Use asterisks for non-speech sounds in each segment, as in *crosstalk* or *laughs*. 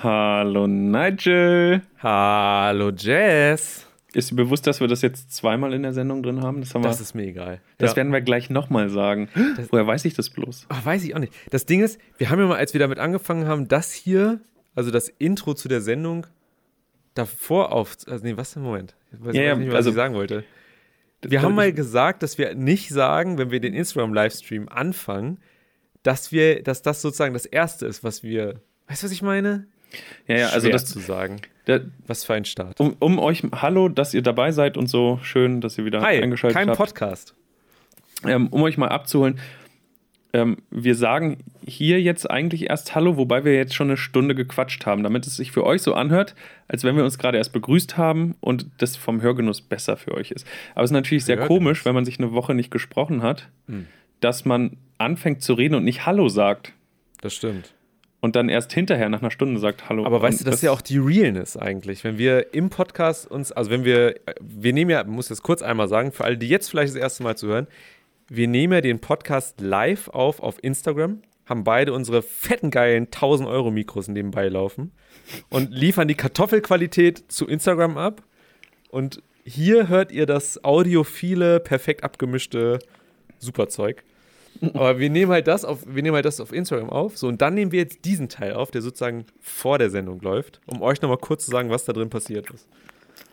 Hallo Nigel. Hallo Jess. Ist dir bewusst, dass wir das jetzt zweimal in der Sendung drin haben? Das, haben das wir, ist mir egal. Das ja. werden wir gleich nochmal sagen. Das, Woher weiß ich das bloß? Ach, weiß ich auch nicht. Das Ding ist, wir haben ja mal, als wir damit angefangen haben, das hier, also das Intro zu der Sendung, davor auf. Also, nee, was im Moment? Ich weiß ja, nicht, was also, ich sagen wollte. Wir haben mal gesagt, dass wir nicht sagen, wenn wir den Instagram-Livestream anfangen, dass wir, dass das sozusagen das Erste ist, was wir. Weißt du, was ich meine? Ja, ja, also das zu sagen. Der, was für ein Start. Um, um, euch, hallo, dass ihr dabei seid und so schön, dass ihr wieder Hi, eingeschaltet kein habt. Kein Podcast. Ähm, um euch mal abzuholen, ähm, wir sagen hier jetzt eigentlich erst Hallo, wobei wir jetzt schon eine Stunde gequatscht haben, damit es sich für euch so anhört, als wenn wir uns gerade erst begrüßt haben und das vom Hörgenuss besser für euch ist. Aber es ist natürlich sehr Hörgenuss. komisch, wenn man sich eine Woche nicht gesprochen hat, hm. dass man anfängt zu reden und nicht Hallo sagt. Das stimmt. Und dann erst hinterher nach einer Stunde sagt Hallo. Aber weißt du, das ist ja auch die Realness eigentlich. Wenn wir im Podcast uns, also wenn wir, wir nehmen ja, muss das kurz einmal sagen, für alle, die jetzt vielleicht das erste Mal zuhören, wir nehmen ja den Podcast live auf auf Instagram, haben beide unsere fetten, geilen 1000 Euro Mikros nebenbei laufen und liefern die Kartoffelqualität zu Instagram ab. Und hier hört ihr das audiophile, perfekt abgemischte Superzeug. Aber wir nehmen halt das auf, wir nehmen halt das auf Instagram auf. So, und dann nehmen wir jetzt diesen Teil auf, der sozusagen vor der Sendung läuft, um euch nochmal kurz zu sagen, was da drin passiert ist.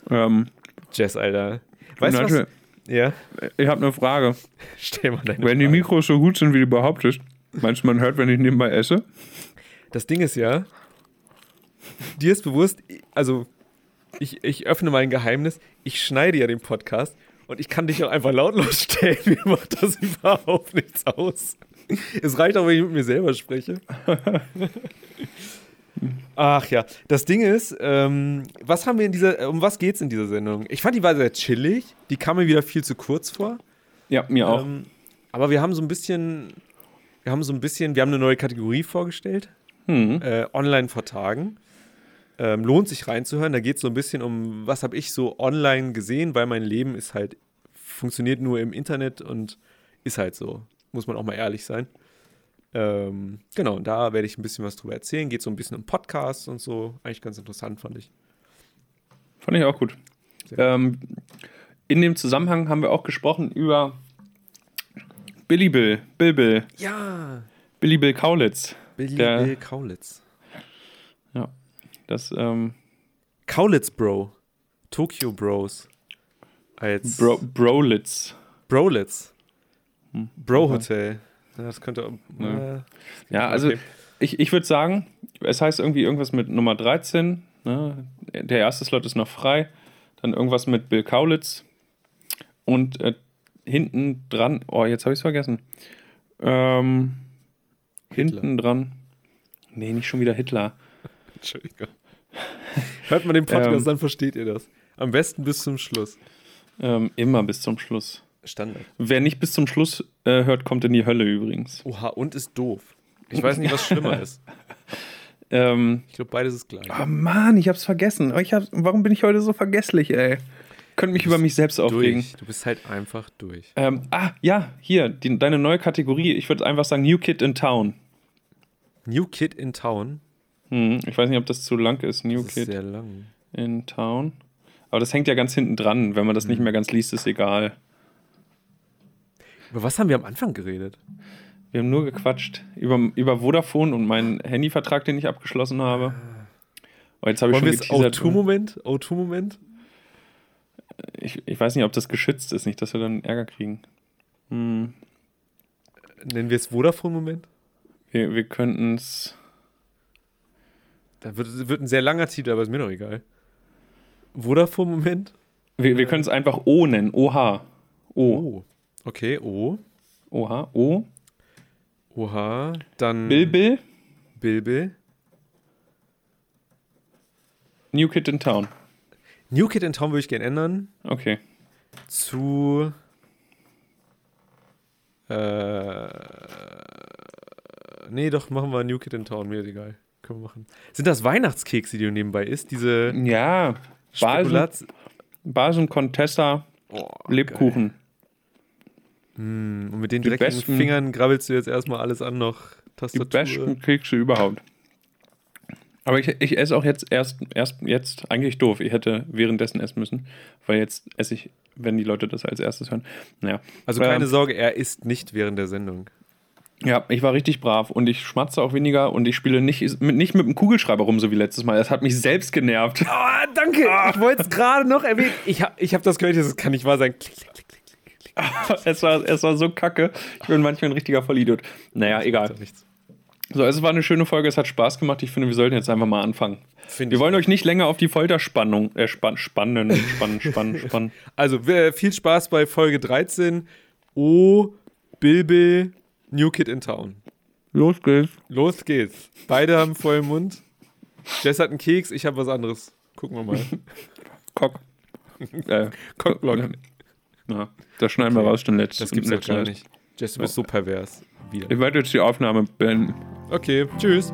Ähm, Jess, Alter. Weißt du was? Ja. Ich habe eine Frage. *laughs* Stell mal deine Wenn Frage. die Mikros so gut sind, wie du behauptest, meinst du, man hört, wenn ich nebenbei esse? Das Ding ist ja, dir ist bewusst, also ich, ich öffne mein Geheimnis, ich schneide ja den Podcast und ich kann dich auch einfach lautlos stellen. *laughs* Mir macht das überhaupt nichts aus. Es reicht auch, wenn ich mit mir selber spreche. Ach ja, das Ding ist, ähm, was haben wir in dieser, um was geht's in dieser Sendung? Ich fand die war sehr chillig, die kam mir wieder viel zu kurz vor. Ja, mir auch. Ähm, aber wir haben so ein bisschen, wir haben so ein bisschen, wir haben eine neue Kategorie vorgestellt. Hm. Äh, online vor Tagen. Ähm, lohnt sich reinzuhören. Da geht es so ein bisschen um, was habe ich so online gesehen, weil mein Leben ist halt, funktioniert nur im Internet und ist halt so. Muss man auch mal ehrlich sein. Ähm, genau, und da werde ich ein bisschen was drüber erzählen. Geht so ein bisschen um Podcasts und so. Eigentlich ganz interessant, fand ich. Fand ich auch gut. Ähm, in dem Zusammenhang haben wir auch gesprochen über Billy Bill. Bill Bill. Ja. Billy Bill Kaulitz. Billy Bill Kaulitz. Ja. Das, ähm. Kaulitz Bro. Tokyo Bros. Als Bro, Brolitz. Brolitz. Hm. Bro Hotel. Ja, das könnte. Ja, äh, ja also okay. ich, ich würde sagen, es heißt irgendwie irgendwas mit Nummer 13. Ne? Der erste Slot ist noch frei. Dann irgendwas mit Bill Kaulitz. Und äh, hinten dran, oh, jetzt habe ich es vergessen. Ähm, hinten dran. Nee, nicht schon wieder Hitler. Entschuldigung. Hört man den Podcast, ähm, dann versteht ihr das. Am besten bis zum Schluss. Ähm, immer bis zum Schluss. Standard. Wer nicht bis zum Schluss äh, hört, kommt in die Hölle übrigens. Oha, und ist doof. Ich weiß nicht, was schlimmer ist. *laughs* Ähm, ich glaube, beides ist gleich. Oh Mann, ich hab's vergessen. Ich hab, warum bin ich heute so vergesslich, ey? Könnte mich über mich selbst aufregen. Durch. Du bist halt einfach durch. Ähm, ah, ja, hier, die, deine neue Kategorie. Ich würde einfach sagen New Kid in Town. New Kid in Town? Hm, ich weiß nicht, ob das zu lang ist. New das Kid ist sehr lang. in Town. Aber das hängt ja ganz hinten dran. Wenn man das hm. nicht mehr ganz liest, ist egal. Über was haben wir am Anfang geredet? Wir haben nur gequatscht. Über, über Vodafone und meinen Handyvertrag, den ich abgeschlossen habe. Oh, jetzt habe ich Wollen schon O2-Moment? O2-Moment? Ich, ich weiß nicht, ob das geschützt ist, nicht, dass wir dann Ärger kriegen. Hm. Nennen wir es Vodafone-Moment? Wir, wir könnten es. Da wird, wird ein sehr langer Titel, aber ist mir doch egal. Vodafone-Moment? Wir, wir können es einfach O nennen. OH. O. Oh. Okay, O. Oha, O. Oha, dann. Bilbil. Bilbil. New Kid in Town. New Kid in Town würde ich gerne ändern. Okay. Zu. Äh. Nee, doch, machen wir New Kid in Town, mir ist egal. Können wir machen. Sind das Weihnachtskekse, die du nebenbei isst? Diese. Ja, Basen, Basen Contessa oh, Lebkuchen. Mm, und mit den direkten besten, Fingern grabbelst du jetzt erstmal alles an noch Tastatur. Die besten Kekse überhaupt. Aber ich, ich esse auch jetzt erst, erst jetzt, eigentlich doof. Ich hätte währenddessen essen müssen, weil jetzt esse ich, wenn die Leute das als erstes hören. Naja. Also Ähm, keine Sorge, er isst nicht während der Sendung. Ja, ich war richtig brav und ich schmatze auch weniger und ich spiele nicht mit, nicht mit dem Kugelschreiber rum, so wie letztes Mal. Das hat mich selbst genervt. Ah, danke. Ich wollte es gerade noch erwähnen. Ich habe ich hab das gehört, das kann nicht wahr sein. Klick, klick, klick, klick. *laughs* es, war, es war so kacke. Ich bin manchmal ein richtiger Vollidiot. Naja, egal. So, es war eine schöne Folge, es hat Spaß gemacht. Ich finde, wir sollten jetzt einfach mal anfangen. Finde Wir wollen euch nicht länger auf die Folterspannung, äh, spann, spannen, spannen, spannen, *laughs* spannen. Also, viel Spaß bei Folge 13. Oh, Bilbil, New Kid in Town. Los geht's. Los geht's. Beide haben vollen Mund. Jess hat einen Keks, ich habe was anderes. Gucken wir mal. *laughs* Cock. äh, Cockblock. Ja, das schneiden wir Okay. raus, den letzten. Das gibt's doch gar nicht. Jess, du bist so pervers. Wieder. Ich werde jetzt die Aufnahme beenden. Okay, tschüss.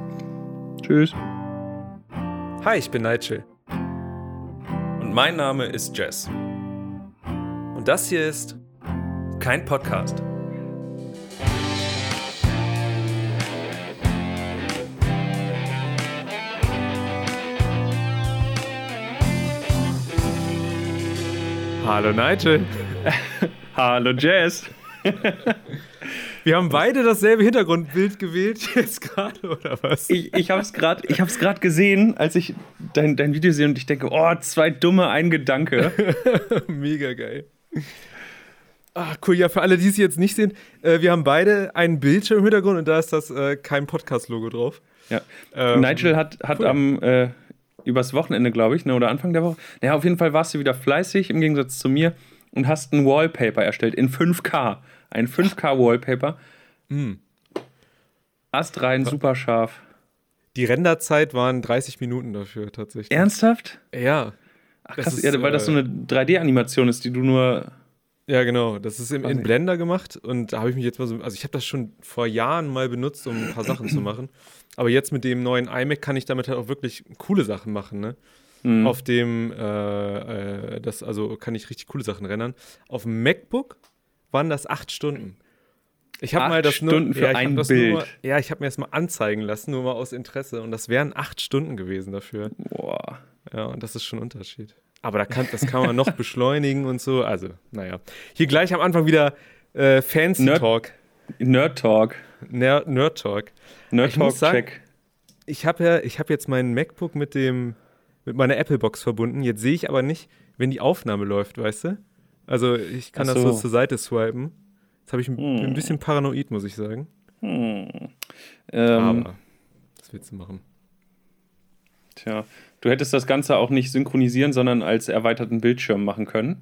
Tschüss. Hi, ich bin Nigel. Und mein Name ist Jess. Und das hier ist kein Podcast. Hallo Nigel. *laughs* Hallo Jess. *laughs* Wir haben beide dasselbe Hintergrundbild gewählt *laughs* jetzt gerade, oder was? Ich, ich habe es gerade gerade gesehen, als ich dein, dein Video sehe und ich denke, oh, zwei dumme, ein Gedanke. Mega geil. Ah, cool. Ja, für alle, die es jetzt nicht sehen, äh, wir haben beide einen Bildschirm im Hintergrund und da ist das äh, kein Podcast-Logo drauf. Ja. Ähm, Nigel hat, hat cool. am äh, übers Wochenende, glaube ich, ne, oder Anfang der Woche. Naja, auf jeden Fall warst du wieder fleißig im Gegensatz zu mir und hast ein Wallpaper erstellt in 5K. Ein 5K-Wallpaper. Hm. Astrein, super scharf. Die Renderzeit waren 30 Minuten dafür tatsächlich. Ernsthaft? Ja. Ach, Das krass, ist, ja, weil das so äh, eine 3D-Animation ist, die du nur. Ja, genau. Das ist im, in. Blender gemacht und da habe ich mich jetzt mal so. Also, ich habe das schon vor Jahren mal benutzt, um ein paar Sachen zu *clears throat* machen. Aber jetzt mit dem neuen iMac kann ich damit halt auch wirklich coole Sachen machen, ne? Hm. Auf dem, äh, äh, das, also kann ich richtig coole Sachen rendern. Auf dem MacBook waren das acht Stunden. Ich habe mal das Stunden nur, für ja, ich ein Bild. Nur, ja, ich habe mir das mal anzeigen lassen, nur mal aus Interesse. Und das wären acht Stunden gewesen dafür. Boah. Ja, und das ist schon ein Unterschied. Aber da kann, das kann man noch *laughs* beschleunigen und so. Also, naja. Hier gleich am Anfang wieder äh, Fancy Nerd- Talk. Nerd Talk. Ner Nerd Talk. Nerd Talk, sagen- check. Ich habe ja, ich habe jetzt meinen MacBook mit dem, mit meiner Apple Box verbunden. Jetzt sehe ich aber nicht, wenn die Aufnahme läuft, weißt du? Also ich kann Ach das so so. zur Seite swipen. Jetzt habe ich ein, Hm. ein bisschen paranoid, muss ich sagen. Hm. Ähm, aber was willst du machen? Tja, du hättest das Ganze auch nicht synchronisieren, sondern als erweiterten Bildschirm machen können.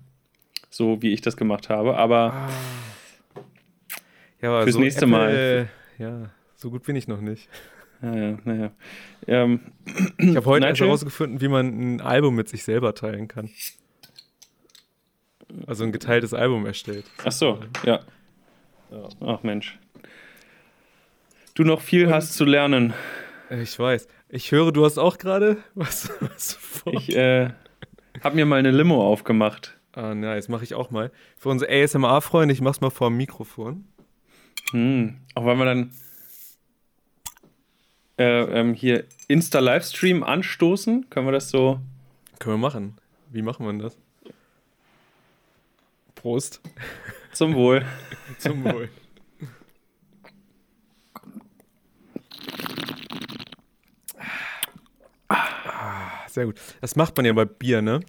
So wie ich das gemacht habe. Aber Ja, aber Fürs nächste Mal. Äh, ja, so gut bin ich noch nicht. naja, naja. Ähm, Ich habe heute erst herausgefunden, wie man ein Album mit sich selber teilen kann. Also ein geteiltes Album erstellt. ach so, ja. Ach Mensch. Du noch viel hast zu lernen. Äh, Ich weiß. Ich höre, du hast auch gerade *laughs* was, was vor. Ich äh, habe mir mal eine Limo aufgemacht. ah, nice, mache ich auch mal. Für unsere ASMR-Freunde, ich mach's mal vor dem Mikrofon. Hm. Auch weil wir dann äh, ähm, hier Insta-Livestream anstoßen, können wir das so. Können wir machen. Wie machen wir das? Prost. Zum Wohl. *laughs* Zum Wohl. Sehr gut. Das macht man ja bei Bier, ne?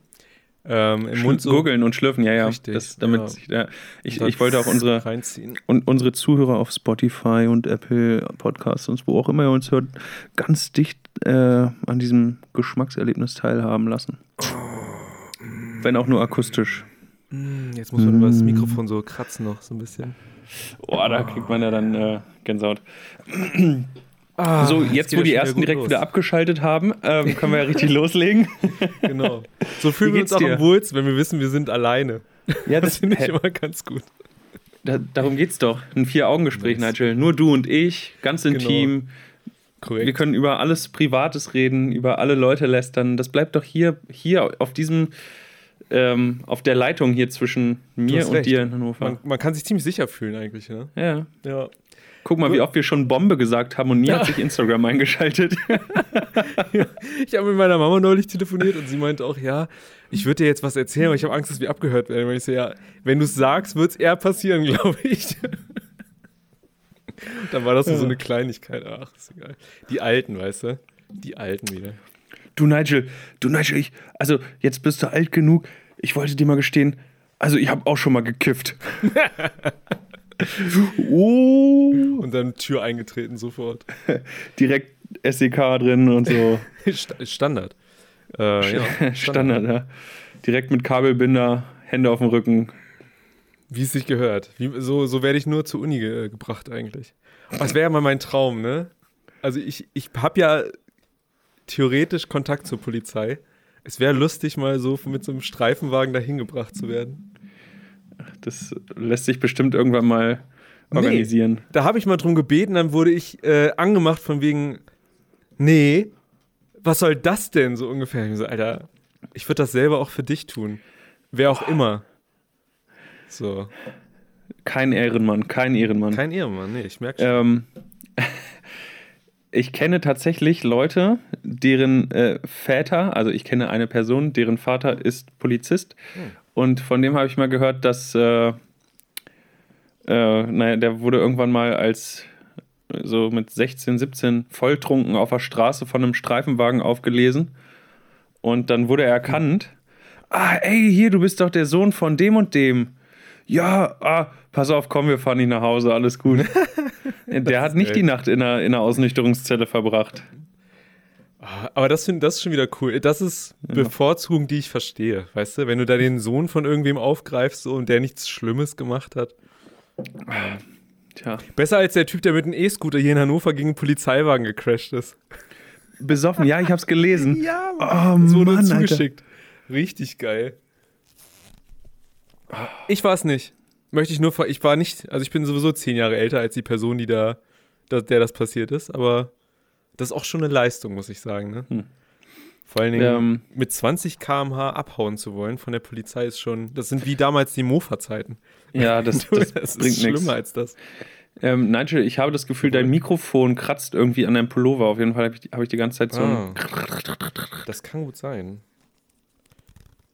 Ähm, Im Mund so. Gurgeln und schlürfen, ja, ja. Richtig, das, damit ja. Ich, ja. Ich, ich wollte auch unsere, *laughs* reinziehen. und unsere Zuhörer auf Spotify und Apple Podcasts und wo auch immer ihr uns hört, ganz dicht äh, an diesem Geschmackserlebnis teilhaben lassen. Wenn auch nur akustisch. Mm, Jetzt muss man über das Mikrofon so kratzen noch so ein bisschen. Oh, da kriegt man ja dann äh, Gänsehaut. Ah, so, jetzt, geht wo die ersten direkt los. wieder abgeschaltet haben, ähm, können wir ja richtig *laughs* loslegen. Genau. So fühlen wir uns auch am wohlsten, wenn wir wissen, wir sind alleine. Ja, Das finde ich immer ganz gut. da, darum geht's doch. Ein Vier-Augen-Gespräch, Nice. Nigel. Nur du und ich, ganz Genau. intim. Korrekt. Wir können über alles Privates reden, über alle Leute lästern. Das bleibt doch hier, hier auf diesem, ähm, auf der Leitung hier zwischen mir und recht. dir in Hannover. man, man kann sich ziemlich sicher fühlen eigentlich, ne? ja. Ja. Guck mal, wie oft wir schon Bombe gesagt haben und nie hat sich Instagram eingeschaltet. *laughs* Ich habe mit meiner Mama neulich telefoniert und sie meinte auch, ja, ich würde dir jetzt was erzählen, aber ich habe Angst, dass wir abgehört werden. Und ich so, ja, wenn du es sagst, wird es eher passieren, *laughs* glaube ich. Dann war das so eine Kleinigkeit. Ach, ist egal. Die Alten, weißt du? Die Alten wieder. Du Nigel, du Nigel, ich, also jetzt bist du alt genug. Ich wollte dir mal gestehen, also ich habe auch schon mal gekifft. *laughs* oh, Und dann Tür eingetreten sofort. *laughs* direkt SEK drin und so. *laughs* Sta- Standard. Äh, ja, Standard, ja. Direkt mit Kabelbinder, Hände auf dem Rücken. Wie es sich gehört. Wie, so, so werde ich nur zur Uni ge gebracht eigentlich. Das wäre ja mal mein Traum, ne? Also ich, ich habe ja theoretisch Kontakt zur Polizei. Es wäre lustig, mal so mit so einem Streifenwagen dahin gebracht zu werden. Das lässt sich bestimmt irgendwann mal organisieren. Da habe ich mal drum gebeten, dann wurde ich äh, angemacht von wegen, nee, was soll das denn so ungefähr? Ich so, Alter, ich würde das selber auch für dich tun. Wer auch immer. So. Kein Ehrenmann, kein Ehrenmann. Kein Ehrenmann, nee, ich merke schon. Ähm, ich kenne tatsächlich Leute, deren äh, Väter, also ich kenne eine Person, deren Vater ist Polizist. Und von dem habe ich mal gehört, dass, äh, äh, naja, der wurde irgendwann mal als so mit 16, 17 volltrunken auf der Straße von einem Streifenwagen aufgelesen. Und dann wurde er erkannt. Ah, ey, hier, du bist doch der Sohn von dem und dem. Ja, ah, pass auf, komm, wir fahren nicht nach Hause, alles gut. *laughs* der hat nicht geil. die Nacht in einer, in einer Ausnüchterungszelle verbracht. Aber das, find, das ist schon wieder cool. Das ist Bevorzugung, die ich verstehe. Weißt du, wenn du da den Sohn von irgendwem aufgreifst so, und der nichts Schlimmes gemacht hat. Tja, Besser als der Typ, der mit einem E-Scooter hier in Hannover gegen einen Polizeiwagen gecrashed ist. besoffen, ja, ich hab's gelesen. *laughs* Ja, Oh, Das wurde Mann, Alter. zugeschickt. Richtig geil. Ich war es nicht. Möchte ich nur, ich war nicht, also ich bin sowieso zehn Jahre älter als die Person, die da der das passiert ist, aber das ist auch schon eine Leistung, muss ich sagen. Ne? Hm. Vor allen Dingen Ähm, mit 20 km/h abhauen zu wollen von der Polizei ist schon, das sind wie damals die Mofa-Zeiten. ja, *laughs* das, Du, das, das bringt ist schlimmer nichts. als das. Ähm, Nigel, ich habe das Gefühl, dein Mikrofon kratzt irgendwie an deinem Pullover. Auf jeden Fall habe ich, hab ich die ganze Zeit so ein. Ah. Das kann gut sein.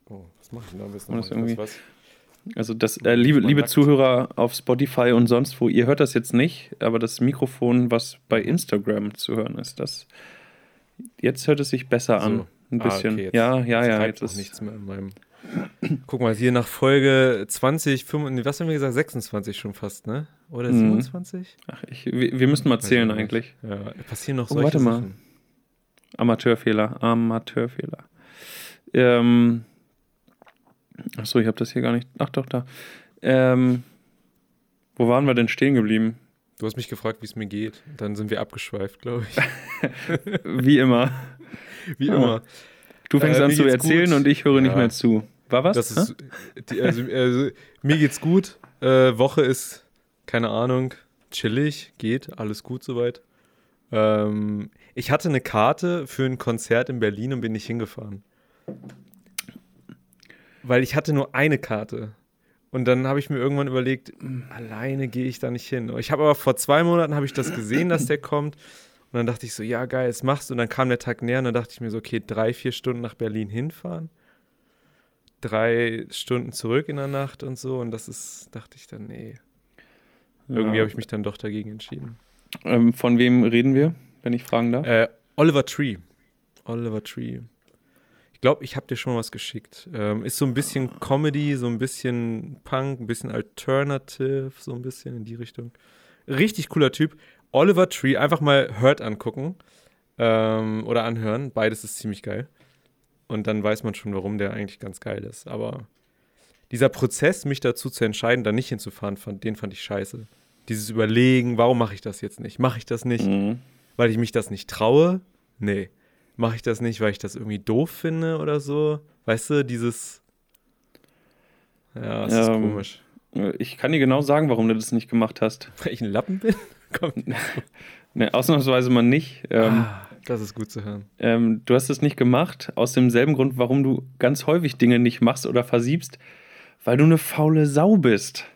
Oh, was mache ich denn da am besten? Das irgendwie- was? Also, das, äh, liebe, liebe. Zuhörer auf Spotify und sonst wo, ihr hört das jetzt nicht, aber das Mikrofon, was bei Instagram zu hören ist, das. Jetzt hört es sich besser an. So. Ein Ah, bisschen. okay, jetzt- ja, ja, ja. treibt Jetzt ist nichts mehr in meinem. Guck mal, hier nach Folge 20, 25, was haben wir gesagt? 26 schon fast, ne? Oder Mhm. 27? Ach, ich, wir, wir müssten mal zählen eigentlich. Ja, passieren noch Oh, solche warte mal. Sachen. Amateurfehler, Amateurfehler. Ähm, achso, ich habe das hier gar nicht. Ach doch, da. Ähm, wo waren wir denn stehen geblieben? Du hast mich gefragt, wie es mir geht. Dann sind wir abgeschweift, glaube ich. *laughs* Wie immer. *laughs* Wie Ah. immer. Du fängst Äh, an zu erzählen gut. und ich höre nicht Ja. mehr zu. War was? Das ist, die, also, also, mir geht's gut. Äh, Woche ist, keine Ahnung, chillig, geht, alles gut soweit. Ähm, ich hatte eine Karte für ein Konzert in Berlin und bin nicht hingefahren. Weil ich hatte nur eine Karte. Und dann habe ich mir irgendwann überlegt, alleine gehe ich da nicht hin. Ich habe aber vor zwei Monaten habe ich das gesehen, dass der kommt. Und dann dachte ich so, ja geil, das machst du. Und dann kam der Tag näher und dann dachte ich mir so, okay, drei, vier Stunden nach Berlin hinfahren drei Stunden zurück in der Nacht und so. Und das ist, dachte ich dann, nee. Irgendwie Ja. habe ich mich dann doch dagegen entschieden. Ähm, von wem reden wir, wenn ich fragen darf? Äh, Oliver Tree. Oliver Tree. Ich glaube, ich habe dir schon was geschickt. Ähm, ist so ein bisschen Comedy, so ein bisschen Punk, ein bisschen Alternative, so ein bisschen in die Richtung. Richtig cooler Typ. Oliver Tree, einfach mal Hurt angucken ähm, oder anhören. Beides ist ziemlich geil. Und dann weiß man schon, warum der eigentlich ganz geil ist. Aber dieser Prozess, mich dazu zu entscheiden, da nicht hinzufahren, fand, den fand ich scheiße. Dieses Überlegen, warum mache ich das jetzt nicht? Mache ich das nicht, Mhm. weil ich mich das nicht traue? Nee. Mache ich das nicht, weil ich das irgendwie doof finde oder so? Weißt du, dieses. Ja, es ist Ähm, komisch. Ich kann dir genau sagen, warum du das nicht gemacht hast. *laughs* Weil ich ein Lappen bin? *laughs* Komm. *laughs* Ne, ausnahmsweise mal nicht. Ähm, ah, das ist gut zu hören. ähm, du hast es nicht gemacht, aus demselben Grund, warum du ganz häufig Dinge nicht machst oder versiebst, weil du eine faule Sau bist.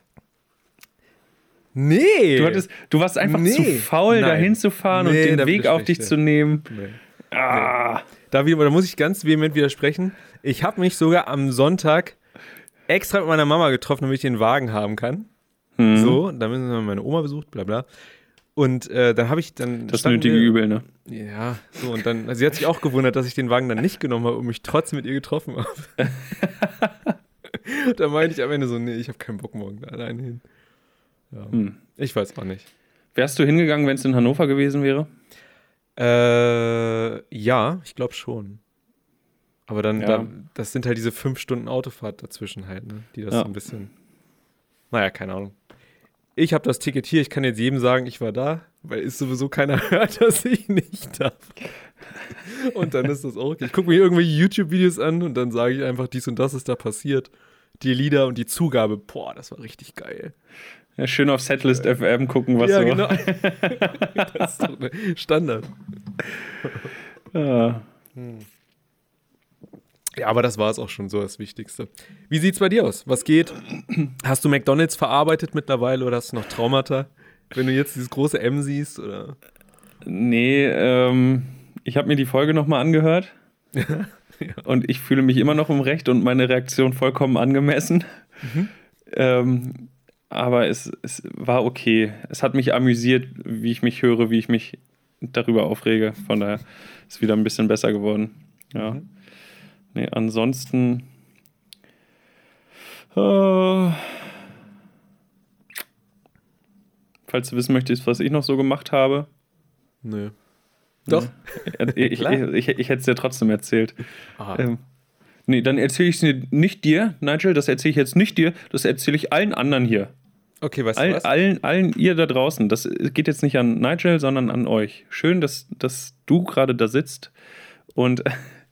Nee. Du, hattest, du warst einfach Nee. zu faul, Nein. dahin zu fahren Nee, und den Weg auf dich zu nehmen. Nee. Ah. Da, wieder, da muss ich ganz vehement widersprechen. Ich habe mich sogar am Sonntag extra mit meiner Mama getroffen, damit ich den Wagen haben kann. Hm. So, dann haben wir meine Oma besucht, bla bla. Und äh, dann habe ich dann. Das nötige wir- Übel, ne? Ja, so und dann, also sie hat sich auch gewundert, dass ich den Wagen dann nicht genommen habe und mich trotzdem mit ihr getroffen habe. *laughs* da meinte ich am Ende so, nee, ich habe keinen Bock morgen da alleine hin. Ja. Hm. Ich weiß auch nicht. Wärst du hingegangen, wenn es in Hannover gewesen wäre? Äh, ja, ich glaube schon. Aber dann, Ja. dann, das sind halt diese fünf Stunden Autofahrt dazwischen halt, ne? Die das Ja. so ein bisschen. Naja, keine Ahnung. Ich habe das Ticket hier, ich kann jetzt jedem sagen, ich war da, weil ist sowieso keiner *laughs* hört, dass ich nicht darf. Und dann ist das auch okay. Ich gucke mir irgendwelche YouTube-Videos an und dann sage ich einfach, dies und das ist da passiert. Die Lieder und die Zugabe, boah, das war richtig geil. Ja, schön auf Setlist FM gucken, was ja, so. genau. *laughs* das ist doch Standard. Ah. Ja, aber das war es auch schon so das Wichtigste. Wie sieht's bei dir aus? Was geht? Hast du McDonalds verarbeitet mittlerweile oder hast du noch Traumata? Wenn du jetzt dieses große M siehst oder? Nee, ähm, ich habe mir die Folge nochmal angehört. *laughs* Und ich fühle mich immer noch im Recht und meine Reaktion vollkommen angemessen. Ähm, aber es, es war okay. Es hat mich amüsiert, wie ich mich höre, wie ich mich darüber aufrege. Von daher ist es wieder ein bisschen besser geworden. Ja. Nee, ansonsten. Äh, falls du wissen möchtest, was ich noch so gemacht habe. Nö. Doch. Ich, *laughs* ich, ich, ich hätte es dir trotzdem erzählt. Aha. Ähm, nee, dann erzähle ich es nicht dir, Nigel, das erzähle ich jetzt nicht dir, das erzähle ich allen anderen hier. Okay, weißt du All, was? allen, allen ihr da draußen. Das geht jetzt nicht an Nigel, sondern an euch. Schön, dass, dass du gerade da sitzt und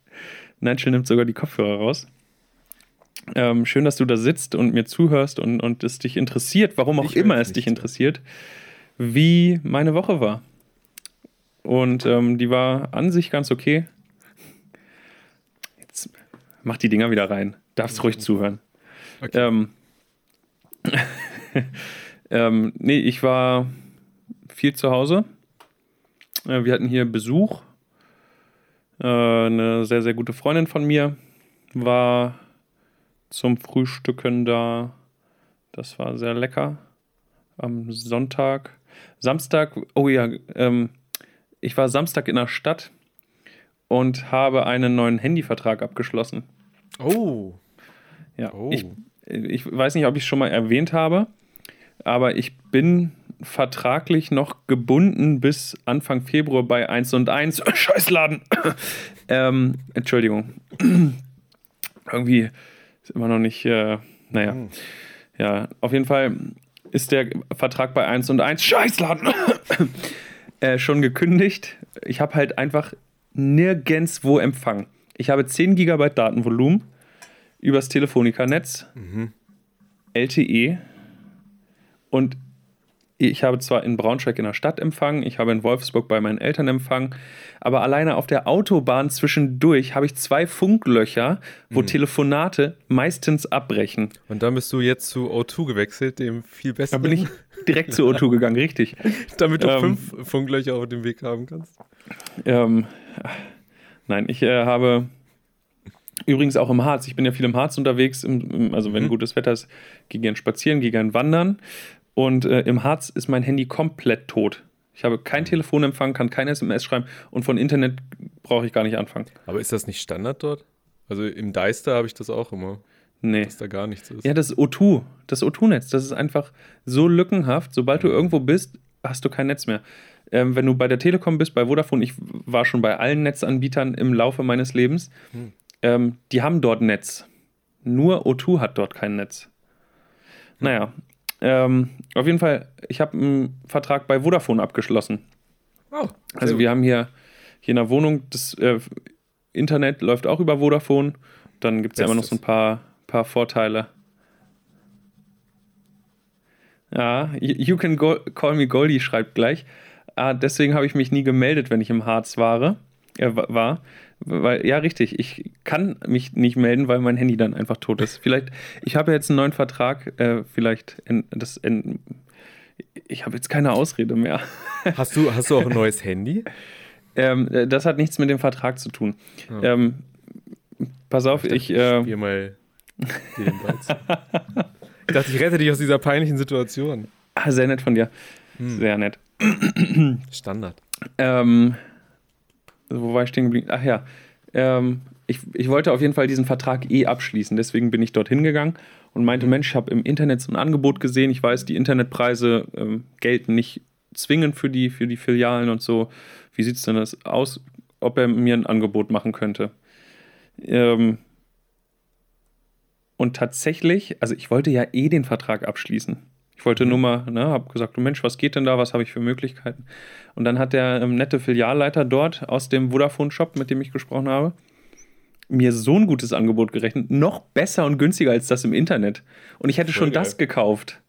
*laughs* Nigel nimmt sogar die Kopfhörer raus. Ähm, schön, dass du da sitzt und mir zuhörst und, und es dich interessiert, warum auch Ich immer es dich interessiert, wie meine Woche war. Und ähm, die war an sich ganz okay. Jetzt mach die Dinger wieder rein. Darfst ruhig zuhören. Okay. Ähm, *laughs* *laughs* ähm, nee, ich war viel zu Hause. Äh, wir hatten hier Besuch. Äh, eine sehr, sehr gute Freundin von mir war zum Frühstücken da. Das war sehr lecker. Am Sonntag. Samstag, oh ja, ähm, ich war Samstag in der Stadt und habe einen neuen Handyvertrag abgeschlossen. oh. Ja, Oh. ich, ich weiß nicht, ob ich es schon mal erwähnt habe, aber ich bin vertraglich noch gebunden bis Anfang Februar bei 1 und 1. Scheißladen. *coughs* ähm, Entschuldigung. *coughs* Irgendwie ist immer noch nicht, äh, naja. Hm. Ja, auf jeden Fall ist der Vertrag bei 1 und 1. Scheißladen. *coughs* äh, schon gekündigt. Ich habe halt einfach nirgendwo Empfang. Ich habe 10 Gigabyte Datenvolumen übers Telefonica-Netz, LTE und ich habe zwar in Braunschweig in der Stadt Empfang, ich habe in Wolfsburg bei meinen Eltern Empfang, aber alleine auf der Autobahn zwischendurch habe ich zwei Funklöcher, wo Telefonate meistens abbrechen. Und dann bist du jetzt zu O2 gewechselt, dem viel Da besseren. bin ich *laughs* direkt zu O2 gegangen, richtig. damit du Ähm, fünf Funklöcher auf dem Weg haben kannst. Ähm, nein, ich äh, habe übrigens auch im Harz, ich bin ja viel im Harz unterwegs, im, im, also wenn Mhm. gutes Wetter ist, gehe gern spazieren, gehe gern wandern. Und äh, im Harz ist mein Handy komplett tot. Ich habe kein Telefonempfang, kann kein SMS schreiben und von Internet brauche ich gar nicht anfangen. Aber ist das nicht Standard dort? Also im Deister habe ich das auch immer, Nee. dass da gar nichts ist. Ja, das O2, das O2-Netz, das ist einfach so lückenhaft. Sobald du irgendwo bist, hast du kein Netz mehr. Ähm, wenn du bei der Telekom bist, bei Vodafone, ich war schon bei allen Netzanbietern im Laufe meines Lebens, Hm. Ähm, die haben dort Netz. Nur O2 hat dort kein Netz. Naja, ähm, auf jeden Fall, ich habe einen Vertrag bei Vodafone abgeschlossen. Oh, Also wir haben hier, hier in der Wohnung, das äh, Internet läuft auch über Vodafone. Dann gibt es ja immer noch so ein paar, paar Vorteile. Ja, you can go, call me Goldie schreibt gleich. Ah, deswegen habe ich mich nie gemeldet, wenn ich im Harz war. Äh, wa- war. Weil, ja, richtig, ich kann mich nicht melden, weil mein Handy dann einfach tot ist. Vielleicht, ich habe jetzt einen neuen Vertrag, äh, vielleicht, en, das en, Ich habe jetzt keine Ausrede mehr. *laughs* Hast du, hast du auch ein neues Handy? Ähm, äh, das hat nichts mit dem Vertrag zu tun. Ja. Ähm, pass auf, ich. äh, Spiel mal den zu. Ich dachte, ich rette dich aus dieser peinlichen Situation. ah, sehr nett von dir. Hm. Sehr nett. Standard. Ähm, wo war ich stehen geblieben? Ach ja. Ähm, ich, ich wollte auf jeden Fall diesen Vertrag eh abschließen. Deswegen bin ich dorthin gegangen und meinte: Mhm. Mensch, ich habe im Internet so ein Angebot gesehen. Ich weiß, die Internetpreise ähm, gelten nicht zwingend für die, für die Filialen und so. Wie sieht es denn das aus, ob er mir ein Angebot machen könnte? Ähm, und tatsächlich, also ich wollte ja eh den Vertrag abschließen. Ich wollte Mhm. nur mal, ne, hab gesagt, du Mensch, was geht denn da, was habe ich für Möglichkeiten? Und dann hat der ähm, nette Filialleiter dort aus dem Vodafone-Shop, mit dem ich gesprochen habe, mir so ein gutes Angebot gerechnet, noch besser und günstiger als das im Internet. Und ich hätte Voll schon geil. das gekauft.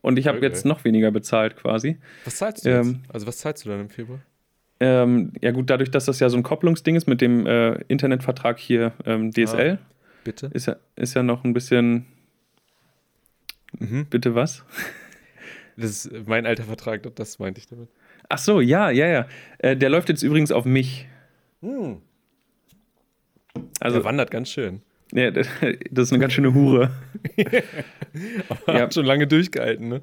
Und ich habe jetzt noch weniger bezahlt quasi. Was zahlst du jetzt? Ähm, Also was zahlst du dann im Februar? Ähm, ja gut, dadurch, dass das ja so ein Kopplungsding ist mit dem äh, Internetvertrag hier ähm, DSL, Bitte? ist, ja, ist ja noch ein bisschen, Mhm. bitte was? *laughs* Das ist mein alter Vertrag, das meinte ich damit. Ach so, ja, ja, ja. Äh, der läuft jetzt übrigens auf mich. Hm. Also, Der wandert ganz schön. ja, das ist eine ganz schöne Hure. *laughs* Aber Ja. hat schon lange durchgehalten, ne?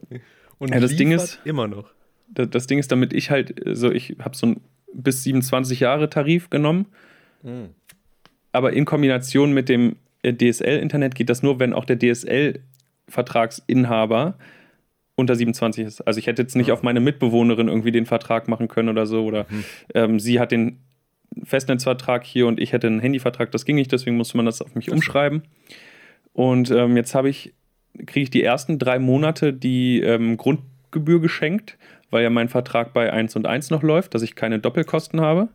Und Ja, das Ding ist- immer noch. Das, das Ding ist, damit ich halt, so, ich habe so ein bis 27 Jahre Tarif genommen, Hm. aber in Kombination mit dem äh, DSL-Internet geht das nur, wenn auch der DSL-Vertragsinhaber unter 27 ist. Also ich hätte jetzt nicht auf meine Mitbewohnerin irgendwie den Vertrag machen können oder so. Oder Mhm. ähm, sie hat den Festnetzvertrag hier und ich hätte einen Handyvertrag. Das ging nicht, deswegen musste man das auf mich umschreiben. Und ähm, jetzt habe ich, kriege ich die ersten drei Monate die ähm, Grundgebühr geschenkt, weil ja mein Vertrag bei 1 und 1 noch läuft, dass ich keine Doppelkosten habe.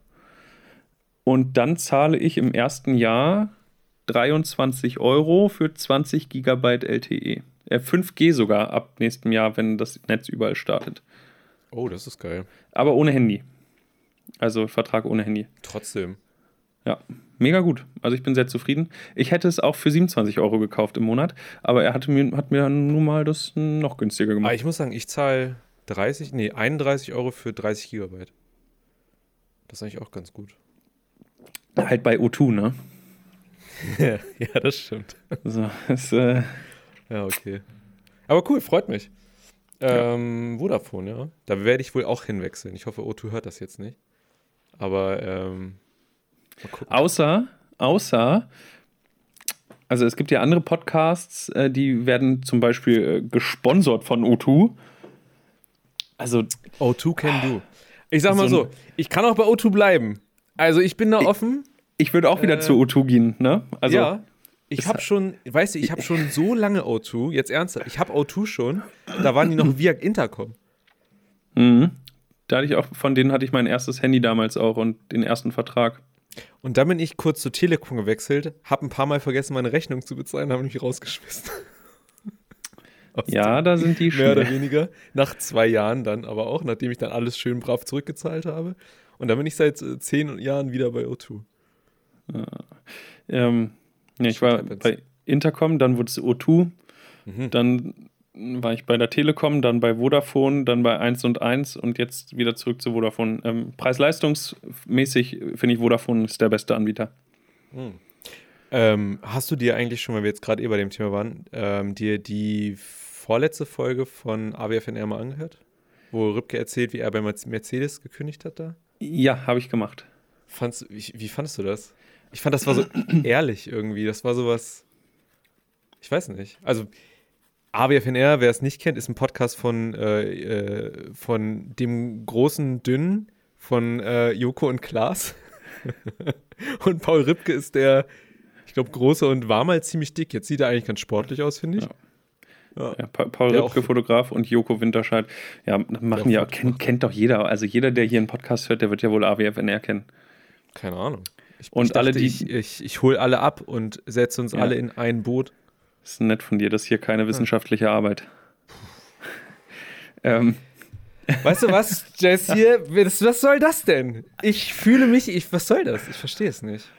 Und dann zahle ich im ersten Jahr 23 Euro für 20 Gigabyte LTE. Äh, 5G sogar ab nächstem Jahr, wenn das Netz überall startet. Oh, das ist geil. Aber ohne Handy. Also Vertrag ohne Handy. Trotzdem. Ja, mega gut. Also ich bin sehr zufrieden. Ich hätte es auch für 27 Euro gekauft im Monat, aber er hatte mir, hat mir dann nun mal das noch günstiger Aber gemacht. ich muss sagen, ich zahle 30, nee, 31 Euro für 30 Gigabyte. Das ist eigentlich auch ganz gut. halt bei O2, ne? *laughs* ja, das stimmt. So, das, äh, Ja, okay. Aber cool, freut mich. Ähm, Vodafone, ja. Da werde ich wohl auch hinwechseln. Ich hoffe, O2 hört das jetzt nicht. Aber, ähm, außer, außer, also es gibt ja andere Podcasts, äh, die werden zum Beispiel äh, gesponsert von O2. Also O2 can do. Ich sag mal So so, ich kann auch bei O2 bleiben. Also ich bin da offen. Ich würde auch wieder Äh, zu O2 gehen, ne? Also ja. Ich habe schon, weißt du, ich habe schon so lange O2, jetzt ernsthaft, ich habe O2 schon, da waren die noch *laughs* via Intercom. Mhm. Da hatte ich auch, von denen hatte ich mein erstes Handy damals auch und den ersten Vertrag. Und dann bin ich kurz zu Telekom gewechselt, habe ein paar Mal vergessen, meine Rechnung zu bezahlen, habe mich rausgeschmissen. *laughs* Aus Ja, da sind die dem- mehr oder weniger. Nach zwei Jahren dann aber auch, nachdem ich dann alles schön brav zurückgezahlt habe. Und dann bin ich seit äh, zehn Jahren wieder bei O2. Ähm, ja, ich war bei Intercom, dann wurde es O2, Mhm. dann war ich bei der Telekom, dann bei Vodafone, dann bei 1 und 1 und jetzt wieder zurück zu Vodafone. Ähm, Preis-leistungsmäßig finde ich Vodafone ist der beste Anbieter. Ähm, hast du dir eigentlich schon, weil wir jetzt gerade eh bei dem Thema waren, ähm, dir die vorletzte Folge von AWFNR mal angehört? Wo Rübke erzählt, wie er bei Mercedes gekündigt hat da? Ja, habe ich gemacht. Fandst, wie, wie fandest du das? Ich fand, das war so *clears throat* ehrlich irgendwie. Das war sowas. Ich weiß nicht. Also, AWFNR, wer es nicht kennt, ist ein Podcast von, äh, äh, von dem großen Dünnen von äh, Joko und Klaas. *laughs* und Paul Ripke ist der, ich glaube, große und war mal ziemlich dick. Jetzt sieht er eigentlich ganz sportlich aus, finde ich. Ja. Ja, Pa- Paul Der Fotograf und Joko Winterscheid. Ja, machen ja, kennt, kennt doch jeder. Also jeder, der hier einen Podcast hört, der wird ja wohl AWFNR kennen. Keine Ahnung. Ich, Und ich alle, die- Ich, ich, ich hole alle ab und setze uns Ja. alle in ein Boot. ist nett von dir, das ist hier keine wissenschaftliche Arbeit. ähm, Weißt du was, Jess hier? Was, was soll das denn? Ich fühle mich, ich, was soll das? Ich verstehe es nicht.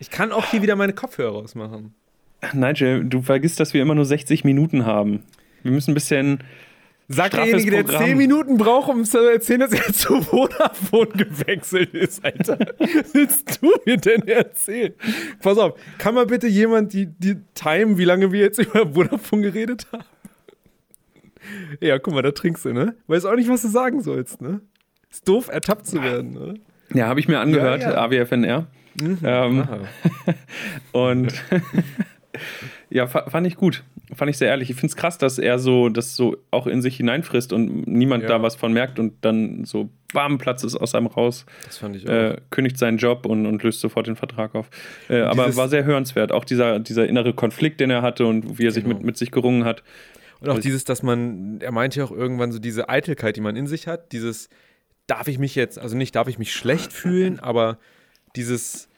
Ich kann auch hier wieder meine Kopfhörer ausmachen. Nigel, du vergisst, dass wir immer nur 60 Minuten haben. Wir müssen ein bisschen. Sagt derjenige, der Programm. 10 Minuten braucht, um zu erzählen, dass er *laughs* zu Vodafone gewechselt ist, Alter. Was willst du mir denn erzählen? Pass auf, kann mal bitte jemand die, die Time, wie lange wir jetzt *laughs* über Vodafone geredet haben? Ja, guck mal, da trinkst du, ne? Weiß auch nicht, was du sagen sollst, ne? Ist doof, ertappt zu werden, ne? Ja, habe ich mir angehört, Ja, ja. AWFNR. Ähm, Aha. *laughs* und ja, fa fand ich gut. Fand ich sehr ehrlich. Ich finde es krass, dass er so das so auch in sich hineinfrisst und niemand Ja. da was von merkt und dann so bam, Platz ist aus einem raus, Das fand ich auch. äh, kündigt seinen Job und, und löst sofort den Vertrag auf. Äh, aber war sehr hörenswert. Auch dieser, dieser innere Konflikt, den er hatte und wie er sich Genau. mit, mit sich gerungen hat. Und auch dieses, dass man, er meinte ja auch irgendwann so diese Eitelkeit, die man in sich hat, dieses, darf ich mich jetzt, also nicht darf ich mich schlecht fühlen, *laughs* aber dieses,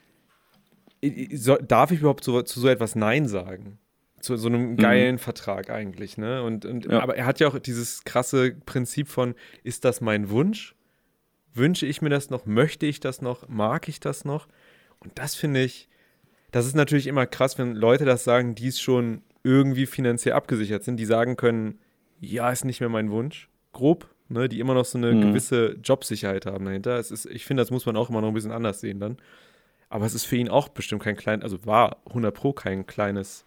darf ich überhaupt so, zu so etwas Nein sagen? Zu so einem geilen Vertrag eigentlich, ne? Und, und Ja. aber er hat ja auch dieses krasse Prinzip von, ist das mein Wunsch? Wünsche ich mir das noch? Möchte ich das noch? Mag ich das noch? Und das finde ich, das ist natürlich immer krass, wenn Leute das sagen, die es schon irgendwie finanziell abgesichert sind, die sagen können, ja, ist nicht mehr mein Wunsch, grob, ne, die immer noch so eine Mhm. gewisse Jobsicherheit haben dahinter. Es ist, ich finde, das muss man auch immer noch ein bisschen anders sehen dann. Aber es ist für ihn auch bestimmt kein klein, also war 100 Pro kein kleines,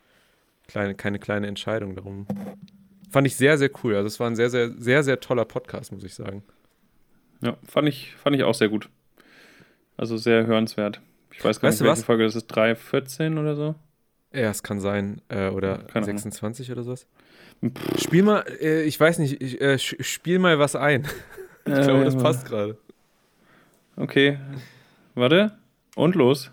kleine, keine kleine Entscheidung darum. Fand ich sehr, sehr cool. Also es war ein sehr, sehr, sehr, sehr toller Podcast, muss ich sagen. Ja, fand ich, fand ich auch sehr gut. Also sehr hörenswert. Ich weiß gar Weißt nicht, welche was? Folge das ist. 3,14 oder so? Ja, es kann sein. Äh, oder Keine Ahnung. 26 oder sowas. Spiel mal, äh, ich weiß nicht, ich, äh, spiel mal was ein. *laughs* Ich glaube, das passt gerade. Okay. Warte. Und los.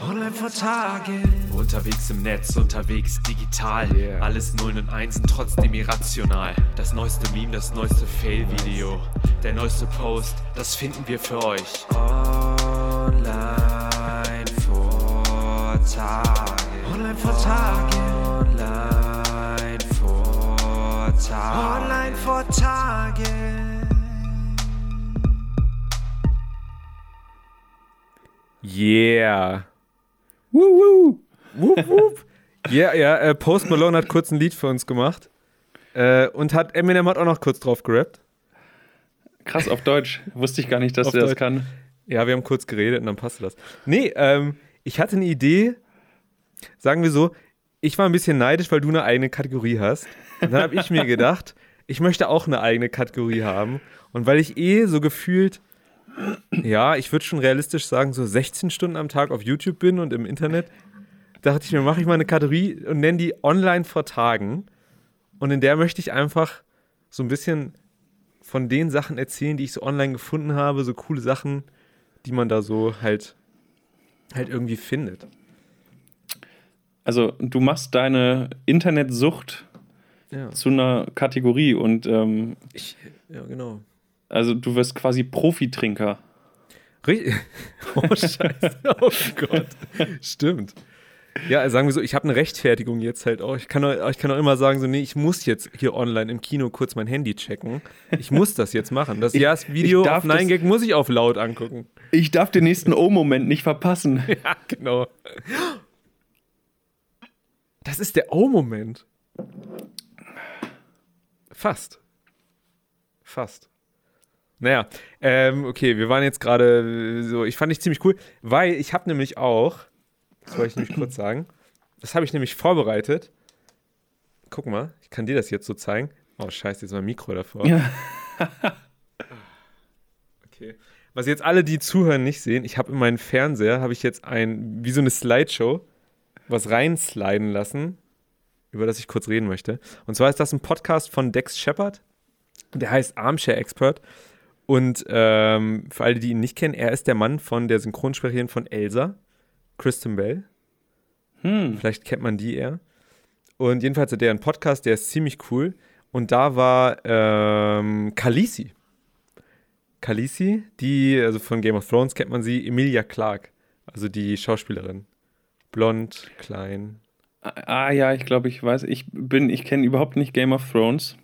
Online vor Tage. Unterwegs im Netz, unterwegs digital. Yeah. Alles Nullen und Einsen, trotzdem irrational. Das neueste Meme, das neueste Fail-Video. Der neueste Post, das finden wir für euch. Online vor Tage. Online vor Tage. Online vor Tage. Online vor Tage. Yeah. Woo, Wup, wup. Ja, ja, äh, Post Malone hat kurz ein Lied für uns gemacht. Äh, und hat Eminem hat auch noch kurz drauf gerappt. Krass, auf Deutsch. Wusste ich gar nicht, dass Auf der das kann. Ja, wir haben kurz geredet und dann passte das. Nee, ähm, ich hatte eine Idee, sagen wir so, ich war ein bisschen neidisch, weil du eine eigene Kategorie hast. Und dann habe ich mir gedacht, ich möchte auch eine eigene Kategorie haben. Und weil ich eh so gefühlt, ja, ich würde schon realistisch sagen, so 16 Stunden am Tag auf YouTube bin und im Internet, dachte ich mir, mache ich mal eine Kategorie und nenne die Online vor Tagen. Und in der möchte ich einfach so ein bisschen von den Sachen erzählen, die ich so online gefunden habe, so coole Sachen, die man da so halt halt irgendwie findet. Also, du machst deine Internetsucht Ja. zu einer Kategorie und ähm, Ich, ja, genau. Also du wirst quasi Profitrinker. Richtig. *laughs* Oh, Scheiße. Oh Gott. Stimmt. Ja, sagen wir so, ich habe eine Rechtfertigung jetzt halt auch. Ich kann, auch. ich kann auch immer sagen, so, nee, ich muss jetzt hier online im Kino kurz mein Handy checken. Ich muss das jetzt machen. Das *laughs* darf auf 9gag das- muss ich auf laut angucken. Ich darf den nächsten O-Moment nicht verpassen. *laughs* Ja, genau. Das ist der O-Moment. Fast. Fast. Naja, ähm, okay, wir waren jetzt gerade so, ich fand dich ziemlich cool, weil ich habe nämlich auch, das wollte ich nämlich kurz sagen, das habe ich nämlich vorbereitet. Guck mal, ich kann dir das jetzt so zeigen. Oh, scheiße, jetzt mein Mikro davor. Ja. *laughs* Okay. Was jetzt alle, die zuhören, nicht sehen, ich habe in meinen Fernseher, habe ich jetzt ein, wie so eine Slideshow, was reinsliden lassen, über das ich kurz reden möchte. Und zwar ist das ein Podcast von Dex Shepard, der heißt Armchair Expert. Und ähm, für alle, die ihn nicht kennen, er ist der Mann von der Synchronsprecherin von Elsa, Kristen Bell. Hm. Vielleicht kennt man die eher. Und jedenfalls hat er einen Podcast, der ist ziemlich cool. Und da war ähm, Khaleesi. Khaleesi, die, also von Game of Thrones kennt man sie, Emilia Clarke. Also die Schauspielerin. Blond, klein. Ah ja, ich glaube, ich weiß. Ich bin, ich kenne überhaupt nicht Game of Thrones.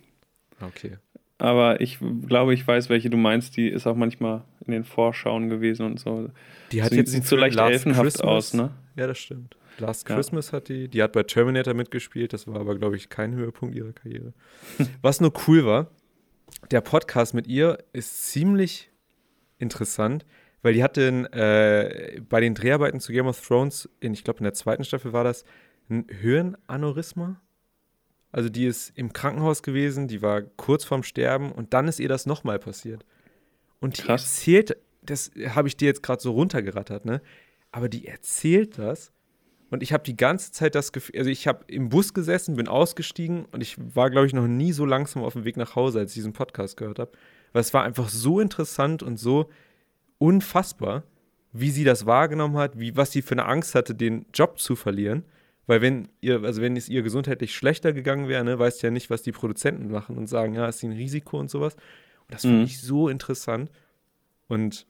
Okay. Aber ich glaube, ich weiß, welche du meinst. Die ist auch manchmal in den Vorschauen gewesen und so. Die hat Sie- jetzt sieht so leicht Last elfenhaft Christmas. aus, ne? Ja, das stimmt. Last Ja. Christmas hat die, die hat bei Terminator mitgespielt, das war aber, glaube ich, kein Höhepunkt ihrer Karriere. *laughs* Was nur cool war, der Podcast mit ihr ist ziemlich interessant, weil die hatte in, äh, bei den Dreharbeiten zu Game of Thrones, in, ich glaube in der zweiten Staffel war das, ein Hirnaneurysma. Also die ist im Krankenhaus gewesen, die war kurz vorm Sterben und dann ist ihr das nochmal passiert. Und die Krass. erzählt, das habe ich dir jetzt gerade so runtergerattert, ne? Aber die erzählt das und ich habe die ganze Zeit das Gefühl, also ich habe im Bus gesessen, bin ausgestiegen und ich war, glaube ich, noch nie so langsam auf dem Weg nach Hause, als ich diesen Podcast gehört habe. Weil es war einfach so interessant und so unfassbar, wie sie das wahrgenommen hat, wie, was sie für eine Angst hatte, den Job zu verlieren. Weil wenn ihr, also wenn es ihr gesundheitlich schlechter gegangen wäre, ne, weißt du ja nicht, was die Produzenten machen und sagen, ja, ist ein Risiko und sowas. Und das Mhm. fand ich so interessant. Und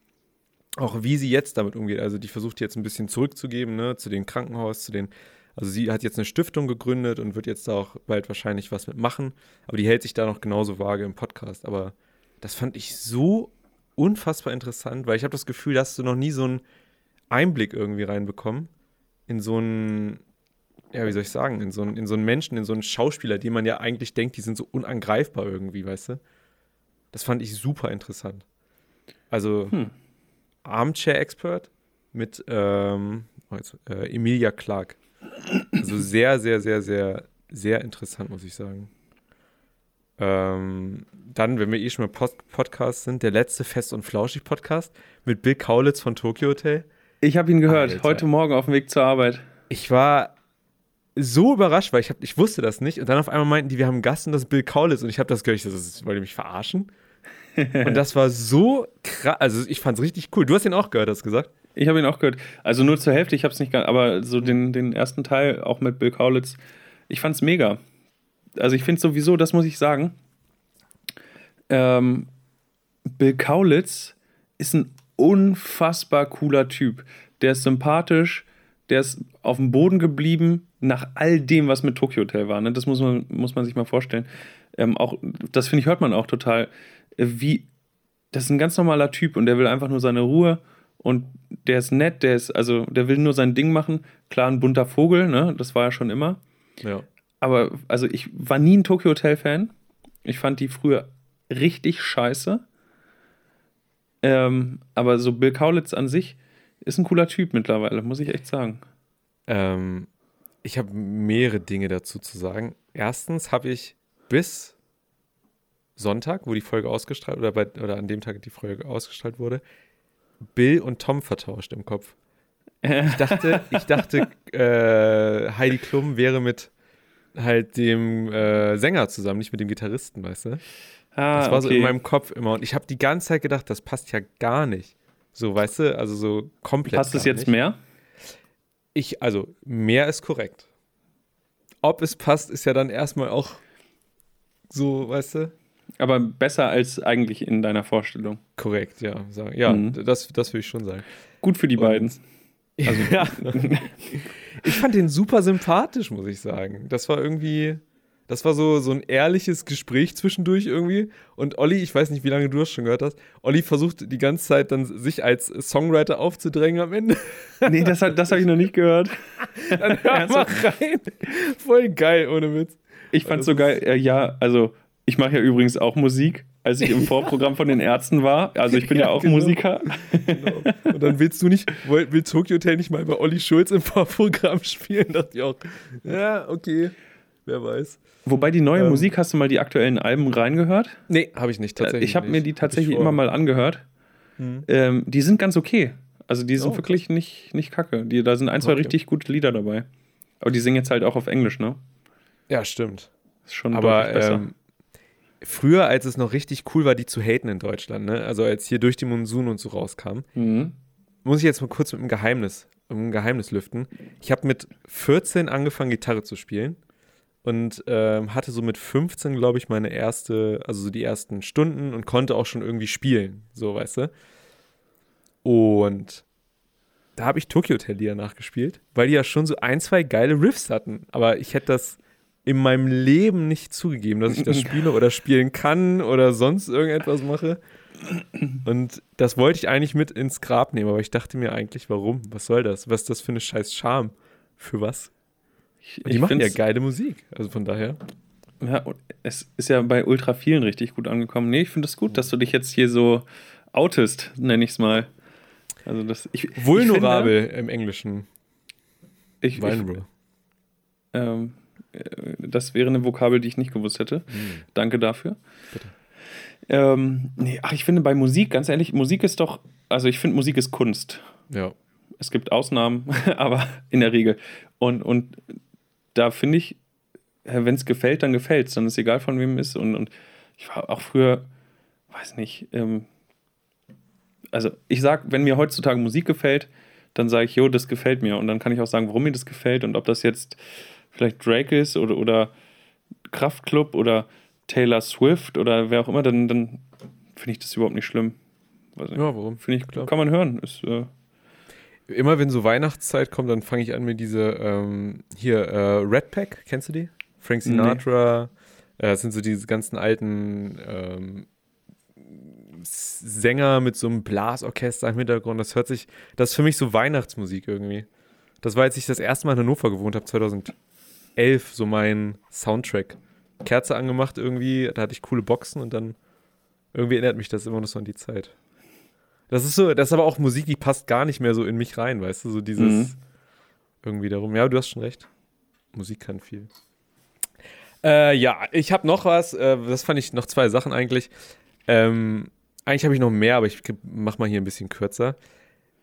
auch wie sie jetzt damit umgeht. Also die versucht jetzt ein bisschen zurückzugeben, ne, zu den Krankenhaus, zu den, also sie hat jetzt eine Stiftung gegründet und wird jetzt da auch bald wahrscheinlich was mitmachen. Aber die hält sich da noch genauso vage im Podcast. Aber das fand ich so unfassbar interessant, weil ich habe das Gefühl, dass du noch nie so einen Einblick irgendwie reinbekommen in so einen, ja, wie soll ich sagen, in so einen, in so einen Menschen, in so einen Schauspieler, die man ja eigentlich denkt, die sind so unangreifbar irgendwie, weißt du? Das fand ich super interessant. Also Hm. Armchair Expert mit ähm, oh, jetzt, äh, Emilia Clark. Also sehr, sehr, sehr, sehr, sehr interessant, muss ich sagen. Ähm, dann, wenn wir eh schon mal Post Podcast sind, der letzte Fest- und Flauschig-Podcast mit Bill Kaulitz von Tokyo Hotel. Ich habe ihn gehört, Alter. heute Morgen auf dem Weg zur Arbeit. Ich war so überrascht, weil ich, hab, ich wusste das nicht. Und dann auf einmal meinten die, wir haben einen Gast und das ist Bill Kaulitz. Und ich habe das gehört, ich so, das wollt ihr mich verarschen? *laughs* und das war so krass. Also ich fand es richtig cool. Du hast ihn auch gehört, hast du gesagt? Ich habe ihn auch gehört. Also nur zur Hälfte, ich habe es nicht aber so den, den ersten Teil, auch mit Bill Kaulitz, ich fand es mega. Also ich finde sowieso, das muss ich sagen, ähm, Bill Kaulitz ist ein unfassbar cooler Typ. Der ist sympathisch, der ist auf dem Boden geblieben, nach all dem, was mit Tokyo Hotel war. Ne? Das muss man, muss man sich mal vorstellen. Ähm, auch, das finde ich, hört man auch total. Äh, Wie, das ist ein ganz normaler Typ und der will einfach nur seine Ruhe und der ist nett, der ist, also der will nur sein Ding machen. Klar, ein bunter Vogel, ne? Das war ja schon immer. Ja. Aber also ich war nie ein Tokyo Hotel Fan. Ich fand die früher richtig scheiße. Ähm, aber so Bill Kaulitz an sich ist ein cooler Typ mittlerweile, muss ich echt sagen. Ähm, ich habe mehrere Dinge dazu zu sagen. Erstens habe ich bis Sonntag, wo die Folge ausgestrahlt oder, bei, oder an dem Tag die Folge ausgestrahlt wurde, Bill und Tom vertauscht im Kopf. Ich dachte, *laughs* ich dachte, äh, Heidi Klum wäre mit halt dem äh, Sänger zusammen, nicht mit dem Gitarristen, weißt du? Ah, Das war so okay. in meinem Kopf immer. Und ich habe die ganze Zeit gedacht, das passt ja gar nicht. So, weißt du, also so komplett. Passt es jetzt nicht. mehr? Ich, also, mehr ist korrekt. Ob es passt, ist ja dann erstmal auch so, weißt du? Aber besser als eigentlich in deiner Vorstellung. Korrekt, ja. Sagen. Ja, Mhm. das, das würde ich schon sagen. Gut für die Und- beiden. *laughs* Also, ja. ich fand den super sympathisch, muss ich sagen. Das war irgendwie, das war so, so ein ehrliches Gespräch zwischendurch irgendwie. Und Olli, ich weiß nicht, wie lange du das schon gehört hast, Olli versucht die ganze Zeit dann sich als Songwriter aufzudrängen am Ende. *laughs* nee, das, das habe ich noch nicht gehört. *laughs* Dann hör *laughs* mal rein. Voll geil, ohne Witz. Ich fand so geil, äh, ja, also ich mache ja übrigens auch Musik, als ich im Vorprogramm von den Ärzten war. Also ich bin ja, Ja, auch genau. Musiker. Genau. Und dann willst du nicht, will, will Tokyo Hotel nicht mal bei Olli Schulz im Vorprogramm spielen? Dachte ich auch, ja, okay, wer weiß. Wobei die neue Ähm. Musik, hast du mal die aktuellen Alben reingehört? Nee, habe ich nicht, tatsächlich. ich habe mir die tatsächlich immer mal angehört. Hm. Ähm, die sind ganz okay. Also die sind Oh, wirklich nicht, nicht kacke. Die, da sind ein, zwei Okay. richtig gute Lieder dabei. Aber die singen jetzt halt auch auf Englisch, ne? Ja, stimmt. Ist schon Aber deutlich besser. ähm, früher, als es noch richtig cool war, die zu haten in Deutschland, ne? also als hier durch die Monsun und so rauskam, mhm. muss ich jetzt mal kurz mit einem Geheimnis, mit einem Geheimnis lüften. Ich habe mit 14 angefangen, Gitarre zu spielen und ähm, hatte so mit 15, glaube ich, meine erste, also so die ersten Stunden und konnte auch schon irgendwie spielen, so, weißt du. Und da habe ich Tokyo Hotel Lieder nachgespielt, weil die ja schon so ein, zwei geile Riffs hatten. Aber ich hätte das in meinem Leben nicht zugegeben, dass ich das spiele oder spielen kann oder sonst irgendetwas mache. Und das wollte ich eigentlich mit ins Grab nehmen, aber ich dachte mir eigentlich, warum? Was soll das? Was ist das für eine scheiß Charme? Für was? Ich, die machen ja geile Musik. Also von daher. Ja, es ist ja bei ultra vielen richtig gut angekommen. Nee, ich finde es das gut, dass du dich jetzt hier so outest, nenne ich es mal. Also das, ich, Vulnerabel ich finde, im Englischen. Ich, Vulnerable. Ähm, äh, das wäre eine Vokabel, die ich nicht gewusst hätte. Hm. Danke dafür. Bitte. Ähm, nee, ach, ich finde bei Musik, ganz ehrlich, Musik ist doch, also ich finde Musik ist Kunst. Ja. Es gibt Ausnahmen, *laughs* aber in der Regel. Und, und da finde ich, wenn es gefällt, dann gefällt es. Dann ist egal, von wem es ist. Und, und ich war auch früher, weiß nicht, ähm, also ich sage, wenn mir heutzutage Musik gefällt, dann sage ich, jo, das gefällt mir. Und dann kann ich auch sagen, warum mir das gefällt und ob das jetzt vielleicht Drake ist oder, oder Kraftklub oder Taylor Swift oder wer auch immer, dann, dann finde ich das überhaupt nicht schlimm. Nicht. Ja, warum? Finde ich, Klar. kann man hören. Ist, äh Immer wenn so Weihnachtszeit kommt, dann fange ich an mit diese, ähm, hier, äh, Red Pack, kennst du die? Frank Sinatra, nee. äh, das sind so diese ganzen alten ähm, Sänger mit so einem Blasorchester im Hintergrund. Das hört sich, das ist für mich so Weihnachtsmusik irgendwie. Das war, als ich das erste Mal in Hannover gewohnt habe, 2011, so mein Soundtrack. Kerze angemacht irgendwie, da hatte ich coole Boxen und dann irgendwie erinnert mich das immer noch so an die Zeit. Das ist so, das ist aber auch Musik, die passt gar nicht mehr so in mich rein, weißt du, so dieses mhm. irgendwie darum. Ja, du hast schon recht. Musik kann viel. Äh, ja, ich habe noch was, äh, das fand ich noch zwei Sachen eigentlich. Ähm, eigentlich habe ich noch mehr, aber ich mach mal hier ein bisschen kürzer.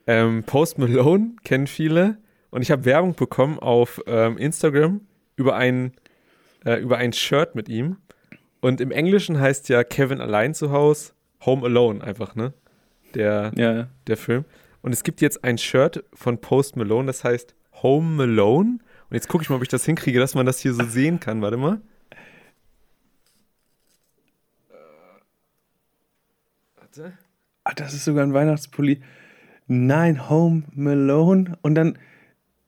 Ähm, Post Malone kennen viele und ich habe Werbung bekommen auf ähm, Instagram über ein, äh, über ein Shirt mit ihm. Und im Englischen heißt ja Kevin allein zu Hause, Home Alone einfach, ne? Der, ja. der Film. Und es gibt jetzt ein Shirt von Post Malone, das heißt Home Malone. Und jetzt gucke ich mal, ob ich das hinkriege, dass man das hier so sehen kann. Warte mal. Warte. Ach, das ist sogar ein Weihnachtspulli. Nein, Home Malone. Und dann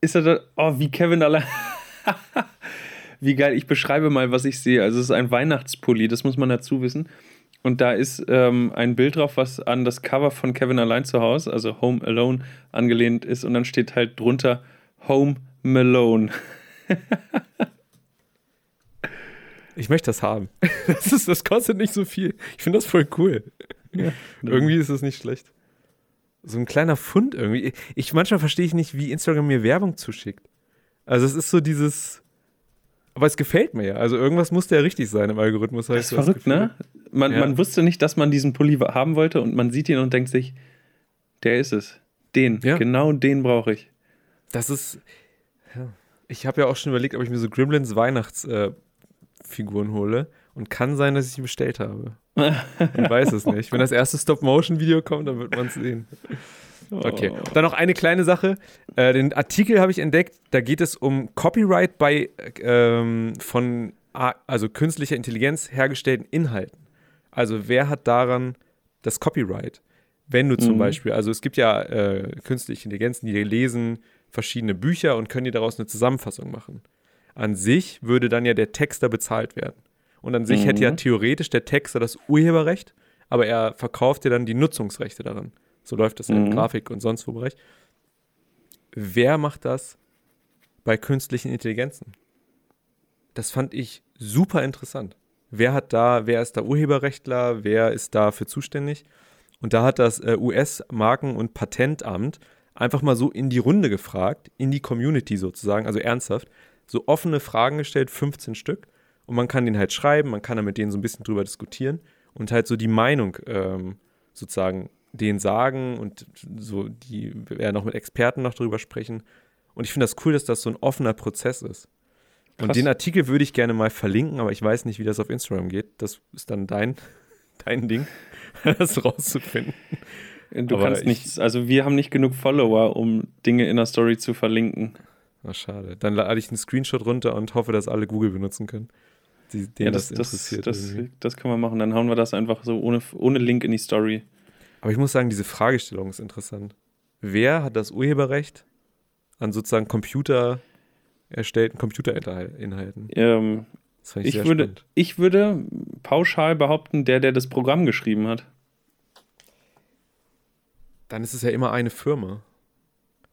ist er da, oh, wie Kevin allein. *laughs* wie geil. Ich beschreibe mal, was ich sehe. Also, es ist ein Weihnachtspulli, das muss man dazu wissen. Und da ist ähm, ein Bild drauf, was an das Cover von Kevin allein zu Hause, also Home Alone, angelehnt ist. Und dann steht halt drunter Home Malone. *laughs* ich möchte das haben. *laughs* Das, ist, das kostet nicht so viel. Ich finde das voll cool. Ja, irgendwie ist es nicht schlecht. So ein kleiner Fund irgendwie. Ich manchmal verstehe ich nicht, wie Instagram mir Werbung zuschickt. Also es ist so dieses. Aber es gefällt mir ja. Also irgendwas muss ja richtig sein im Algorithmus. Das ist verrückt, ne? Man, ja. man wusste nicht, dass man diesen Pulli haben wollte und man sieht ihn und denkt sich, der ist es. Den. Ja. Genau den brauche ich. Das ist. Ja. Ich habe ja auch schon überlegt, ob ich mir so Gremlins Weihnachtsfiguren äh, hole. Und kann sein, dass ich sie bestellt habe. Ich *laughs* weiß es nicht. Wenn das erste Stop-Motion-Video kommt, dann wird man es sehen. Okay. Oh. Dann noch eine kleine Sache. Äh, den Artikel habe ich entdeckt. Da geht es um Copyright bei ähm, von also künstlicher Intelligenz hergestellten Inhalten. Also wer hat daran das Copyright? Wenn du zum mhm. Beispiel, also es gibt ja äh, künstliche Intelligenzen, die lesen verschiedene Bücher und können dir daraus eine Zusammenfassung machen. An sich würde dann ja der Texter bezahlt werden. Und an sich mhm. hätte ja theoretisch der Texter das Urheberrecht, aber er verkauft dir dann die Nutzungsrechte daran. So läuft das mhm. im Grafik- und sonst wo Bereich. Wer macht das bei künstlichen Intelligenzen? Das fand ich super interessant. Wer hat da, wer ist da Urheberrechtler, wer ist dafür zuständig? Und da hat das äh, US-Marken- und Patentamt einfach mal so in die Runde gefragt, in die Community sozusagen, also ernsthaft, so offene Fragen gestellt, 15 Stück und man kann den halt schreiben, man kann da mit denen so ein bisschen drüber diskutieren und halt so die Meinung ähm, sozusagen denen sagen und so die werden noch mit Experten noch drüber sprechen. Und ich finde das cool, dass das so ein offener Prozess ist. Krass. Und den Artikel würde ich gerne mal verlinken, aber ich weiß nicht, wie das auf Instagram geht. Das ist dann dein, *laughs* dein Ding, *laughs* das rauszufinden. Du aber kannst nichts, also wir haben nicht genug Follower, um Dinge in der Story zu verlinken. Ach, schade. Dann lade ich einen Screenshot runter und hoffe, dass alle Google benutzen können die, denen ja, das, das interessiert. Das, das, das, kann man machen. Dann hauen wir das einfach so ohne, ohne Link in die Story. Aber ich muss sagen, diese Fragestellung ist interessant. Wer hat das Urheberrecht an sozusagen Computer erstellten Computerinhalten. Ähm, Das fand ich, sehr würde, spannend. ich würde pauschal behaupten, der, der das Programm geschrieben hat. Dann ist es ja immer eine Firma.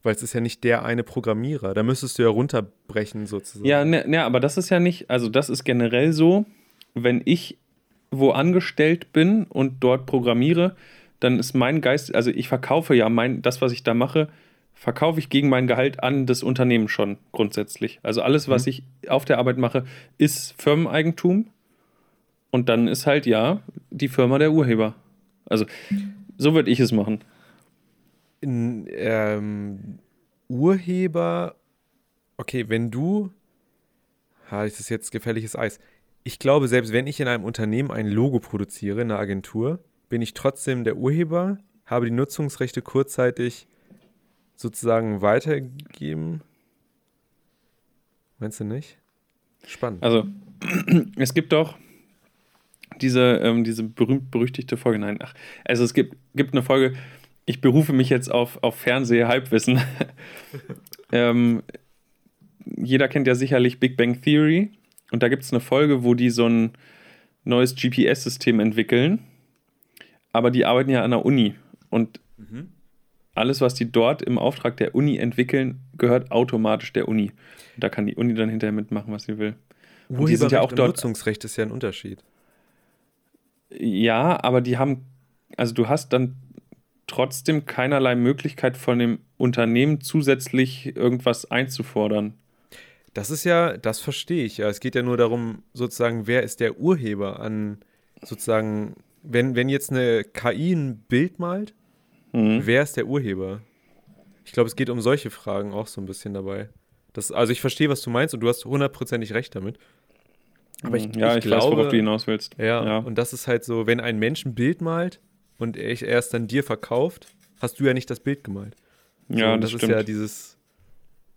Weil es ist ja nicht der eine Programmierer. Da müsstest du ja runterbrechen sozusagen. Ja, ne, ne, aber das ist ja nicht, also das ist generell so, wenn ich wo angestellt bin und dort programmiere, dann ist mein Geist, also ich verkaufe ja mein, das, was ich da mache, verkaufe ich gegen mein Gehalt an das Unternehmen schon grundsätzlich. Also alles, was ich auf der Arbeit mache, ist Firmeneigentum und dann ist halt ja die Firma der Urheber. Also so würde ich es machen. in, ähm, Urheber, okay, wenn du, ha, das ist jetzt gefährliches Eis. Ich glaube, selbst wenn ich in einem Unternehmen ein Logo produziere, in einer Agentur, bin ich trotzdem der Urheber, habe die Nutzungsrechte kurzzeitig sozusagen weitergegeben. Meinst du nicht? Spannend. Also, *clears throat* es gibt doch diese, ähm, diese berühmt-berüchtigte Folge. Nein, ach, also es gibt, gibt eine Folge, ich berufe mich jetzt auf, auf Fernseh-Halbwissen. *laughs* ähm, jeder kennt ja sicherlich Big Bang Theory. Und da gibt es eine Folge, wo die so ein neues GPS-System entwickeln. Aber die arbeiten ja an der Uni. Und alles, was die dort im Auftrag der Uni entwickeln, gehört automatisch der Uni. Und da kann die Uni dann hinterher mitmachen, was sie will. Und die sind ja auch dort. Nutzungsrecht ist ja ein Unterschied. Ja, aber die haben, also du hast dann trotzdem keinerlei Möglichkeit von dem Unternehmen zusätzlich irgendwas einzufordern. Das ist ja, das verstehe ich ja. Es geht ja nur darum, sozusagen, wer ist der Urheber an, sozusagen, wenn, wenn jetzt eine KI ein Bild malt, Mhm. wer ist der Urheber? Ich glaube, es geht um solche Fragen auch so ein bisschen dabei. Das, also ich verstehe, was du meinst und du hast hundertprozentig recht damit. Aber ich, ja, ich, ich, glaube, weiß, worauf du hinaus willst. ja, ja. und das ist halt so, wenn ein Mensch ein Bild malt und er es dann dir verkauft, hast du ja nicht das Bild gemalt. So, ja und das, das, stimmt. ist ja dieses.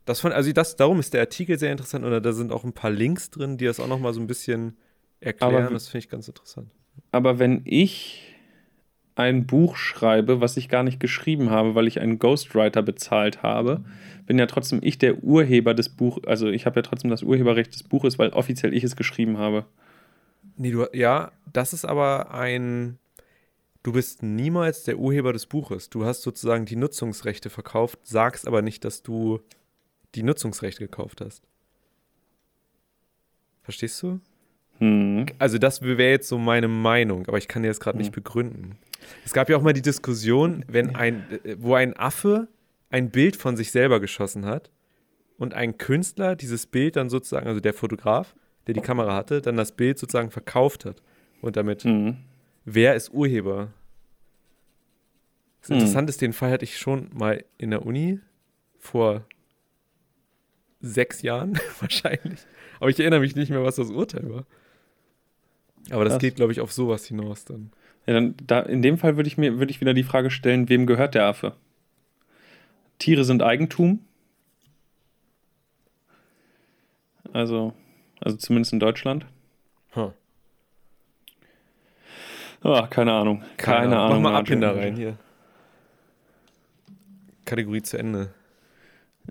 Das von, also das, darum ist der Artikel sehr interessant und da sind auch ein paar Links drin, die das auch noch mal so ein bisschen erklären. Aber- das finde ich ganz interessant. Aber wenn ich ein Buch schreibe, was ich gar nicht geschrieben habe, weil ich einen Ghostwriter bezahlt habe, bin ja trotzdem ich der Urheber des Buches. Also ich habe ja trotzdem das Urheberrecht des Buches, weil offiziell ich es geschrieben habe. Nee, du, ja, das ist aber ein. Du bist niemals der Urheber des Buches. Du hast sozusagen die Nutzungsrechte verkauft, sagst aber nicht, dass du die Nutzungsrechte gekauft hast. Verstehst du? Hm. Also das wäre jetzt so meine Meinung, aber ich kann dir das gerade nicht begründen. Es gab ja auch mal die Diskussion, wenn ein, äh, wo ein Affe ein Bild von sich selber geschossen hat und ein Künstler dieses Bild dann sozusagen, also der Fotograf, der die Kamera hatte, dann das Bild sozusagen verkauft hat. Und damit, Hm. wer ist Urheber? Das Hm. Interessante ist, den Fall hatte ich schon mal in der Uni vor sechs Jahren *laughs* wahrscheinlich. Aber ich erinnere mich nicht mehr, was das Urteil war. Aber das Krass. geht, glaube ich, auf sowas hinaus dann. Ja, dann, da, in dem Fall würde ich mir würde ich wieder die Frage stellen, wem gehört der Affe? Tiere sind Eigentum. Also, also zumindest in Deutschland. Huh. Ah, keine Ahnung. Keine, Ahnung. Mach mal Nigel. Abhinder rein hier. Kategorie zu Ende.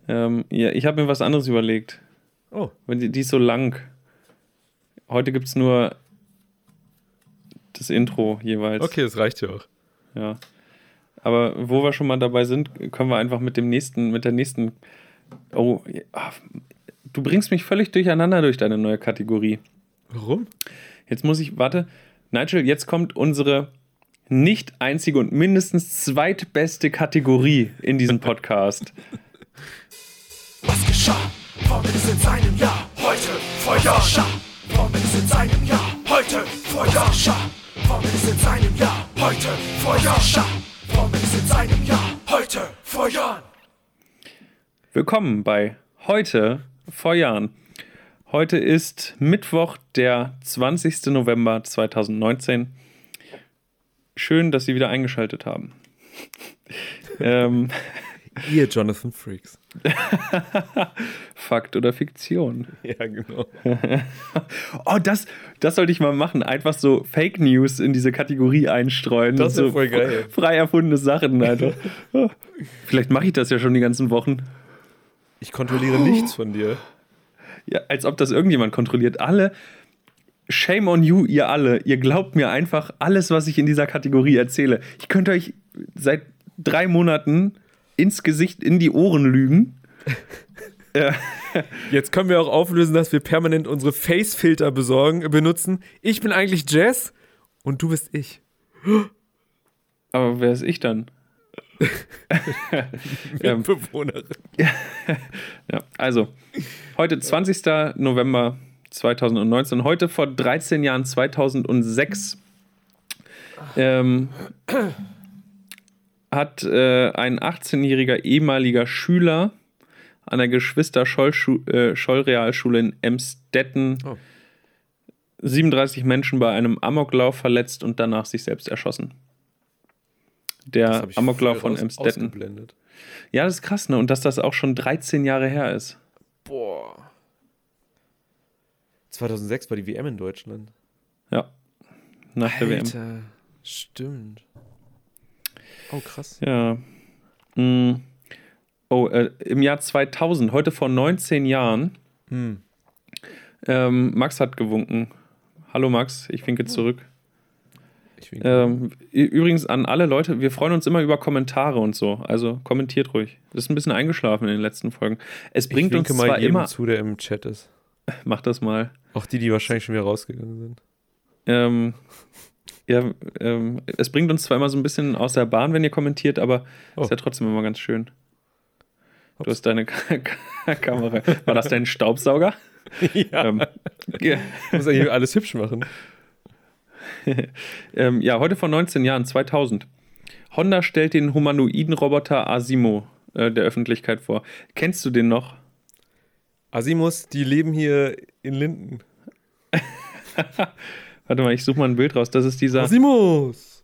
Ähm, ja, ich habe mir was anderes überlegt. Oh, die, die ist so lang. Heute gibt es nur das Intro jeweils. okay, das reicht ja auch. Ja. Aber wo wir schon mal dabei sind, können wir einfach mit dem nächsten, mit der nächsten. Oh, ah, du bringst mich völlig durcheinander durch deine neue Kategorie. Warum? Jetzt muss ich, warte, Nigel, jetzt kommt unsere nicht einzige und mindestens zweitbeste Kategorie in diesem Podcast. *laughs* Was geschah? Ist in seinem Jahr heute vor Jahren. Formel ist in seinem Jahr heute vor Jahren. Formel ist in seinem Jahr heute vor Jahren. Ist in seinem Jahr heute vor Jahren. Willkommen bei heute vor Jahren. Heute ist Mittwoch, der 20. November 2019. Schön, dass Sie wieder eingeschaltet haben. *laughs* ähm, Ihr Jonathan Freaks. *laughs* Fakt oder Fiktion? Ja, genau. *laughs* Oh, das, das sollte ich mal machen. Einfach so Fake News in diese Kategorie einstreuen. Das wär so voll geil. Frei erfundene Sachen. Alter. *laughs* Vielleicht mache ich das ja schon die ganzen Wochen. Ich kontrolliere nichts von dir. Ja, als ob das irgendjemand kontrolliert. Alle, shame on you, ihr alle. Ihr glaubt mir einfach alles, was ich in dieser Kategorie erzähle. Ich könnte euch seit drei Monaten ins Gesicht, in die Ohren lügen. *laughs* Ja. Jetzt können wir auch auflösen, dass wir permanent unsere Face-Filter besorgen, benutzen. Ich bin eigentlich Jess und du bist ich. Aber wer ist ich dann? *laughs* ähm, Bewohnerin. *laughs* ja, also, heute 20. November 2019, heute vor 13 Jahren, 2006, ähm, hat äh, ein 18-jähriger ehemaliger Schüler an der Geschwister-Scholl-Realschule in Emstetten Oh. 37 Menschen bei einem Amoklauf verletzt und danach sich selbst erschossen. Der Amoklauf von aus- Emstetten. Ja, das ist krass, ne? Und dass das auch schon 13 Jahre her ist. Boah. 2006 war die WM in Deutschland. Ja. Nach der WM. Alter, stimmt. Oh, krass. Ja. Mm. Oh, äh, im Jahr 2000, heute vor 19 Jahren, Hm. ähm, Max hat gewunken. Hallo Max, ich winke zurück. Ich winke. Ähm, übrigens an alle Leute, wir freuen uns immer über Kommentare und so. Also kommentiert ruhig. Das ist ein bisschen eingeschlafen in den letzten Folgen. Es bringt ich uns winke mal zwar jedem immer. zu, der im Chat ist. *laughs* Mach das mal. Auch die, die wahrscheinlich schon wieder rausgegangen sind. Ähm, ja, ähm, es bringt uns zwar immer so ein bisschen aus der Bahn, wenn ihr kommentiert, aber Oh. ist ja trotzdem immer ganz schön. Du Ups. hast deine Ka Ka Kamera. War das dein Staubsauger? *laughs* ja. ähm, ja. Muss eigentlich alles hübsch machen. *laughs* ähm, ja, heute vor 19 Jahren, 2000. Honda stellt den humanoiden Roboter Asimo äh, der Öffentlichkeit vor. Kennst du den noch? Asimus, die leben hier in Linden. *laughs* Warte mal, ich suche mal ein Bild raus. Das ist dieser Asimus!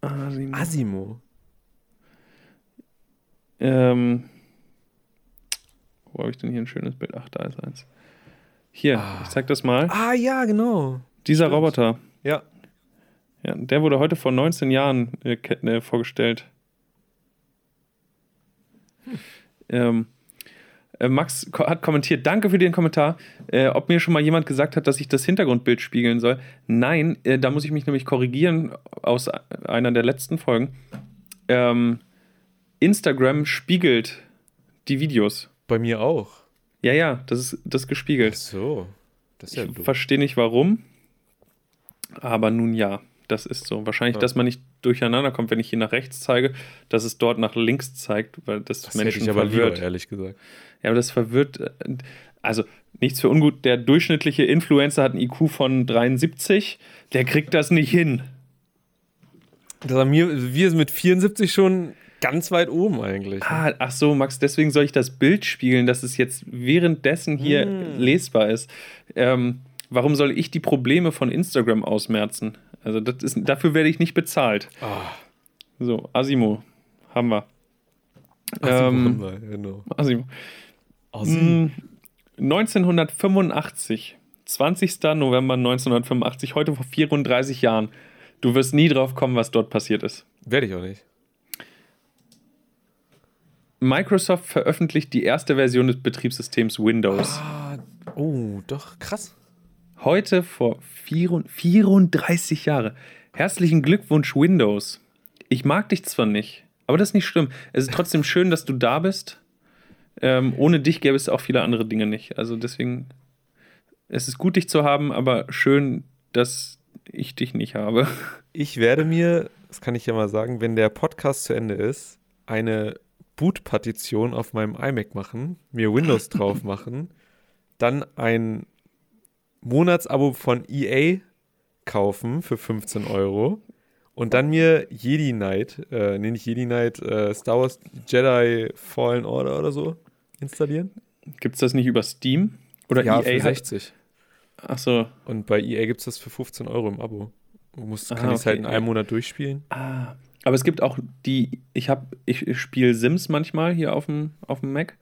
Asimo. Asimo. Ähm, wo habe ich denn hier ein schönes Bild? Ach, da ist eins. Hier, Ah. ich zeig das mal. Ah, ja, genau. Dieser stimmt. Roboter. Ja. Ja, der wurde heute vor 19 Jahren äh, äh, vorgestellt. Ähm, äh, Max ko hat kommentiert, danke für den Kommentar. Äh, ob mir schon mal jemand gesagt hat, dass ich das Hintergrundbild spiegeln soll? Nein, äh, da muss ich mich nämlich korrigieren aus einer der letzten Folgen. Ähm, Instagram spiegelt die Videos. Bei mir auch. Ja, ja, das ist, das ist gespiegelt. Ach so. Das ist ja Ich verstehe nicht warum, aber nun ja, das ist so. Wahrscheinlich, Ja. dass man nicht durcheinander kommt, wenn ich hier nach rechts zeige, dass es dort nach links zeigt, weil das, Das hätte Menschen ich aber verwirrt. lieber, ehrlich gesagt. ja, aber das verwirrt. äh, Also nichts für ungut. Der durchschnittliche Influencer hat einen IQ von 73, der kriegt das nicht hin. Das haben wir, wir sind mit 74 schon ganz weit oben eigentlich. Ah, ach so, Max, deswegen soll ich das Bild spiegeln, dass es jetzt währenddessen hier Hm. lesbar ist. Ähm, warum soll ich die Probleme von Instagram ausmerzen? Also das ist, dafür werde ich nicht bezahlt. Ah, So, Asimo haben wir. Asimo Ähm, haben wir, genau. Asimo. Asimo. Mm, 1985, 20. November 1985, heute vor 34 Jahren. Du wirst nie drauf kommen, was dort passiert ist. Werde ich auch nicht. Microsoft veröffentlicht die erste Version des Betriebssystems Windows. Ah, oh, doch, krass. Heute vor 34 34 Jahre. Herzlichen Glückwunsch, Windows. Ich mag dich zwar nicht, aber das ist nicht schlimm. Es ist trotzdem schön, dass du da bist. Ähm, ohne dich gäbe es auch viele andere Dinge nicht. Also deswegen, es ist gut, dich zu haben, aber schön, dass ich dich nicht habe. Ich werde mir, das kann ich ja mal sagen, wenn der Podcast zu Ende ist, eine Boot-Partition auf meinem iMac machen, mir Windows drauf *laughs* machen, dann ein Monatsabo von EA kaufen für 15 Euro und dann mir Jedi Knight, äh, nee, nicht Jedi Knight, äh, Star Wars Jedi Fallen Order oder so installieren. Gibt es das nicht über Steam? Oder ja, EA für hat. 60. Achso. Und bei EA gibt es das für 15 Euro im Abo. Du musst, Ah, kann ich es halt in okay. einem Monat durchspielen. Ah. Aber es gibt auch die, ich habe, ich, spiele Sims manchmal hier auf dem, auf dem Mac.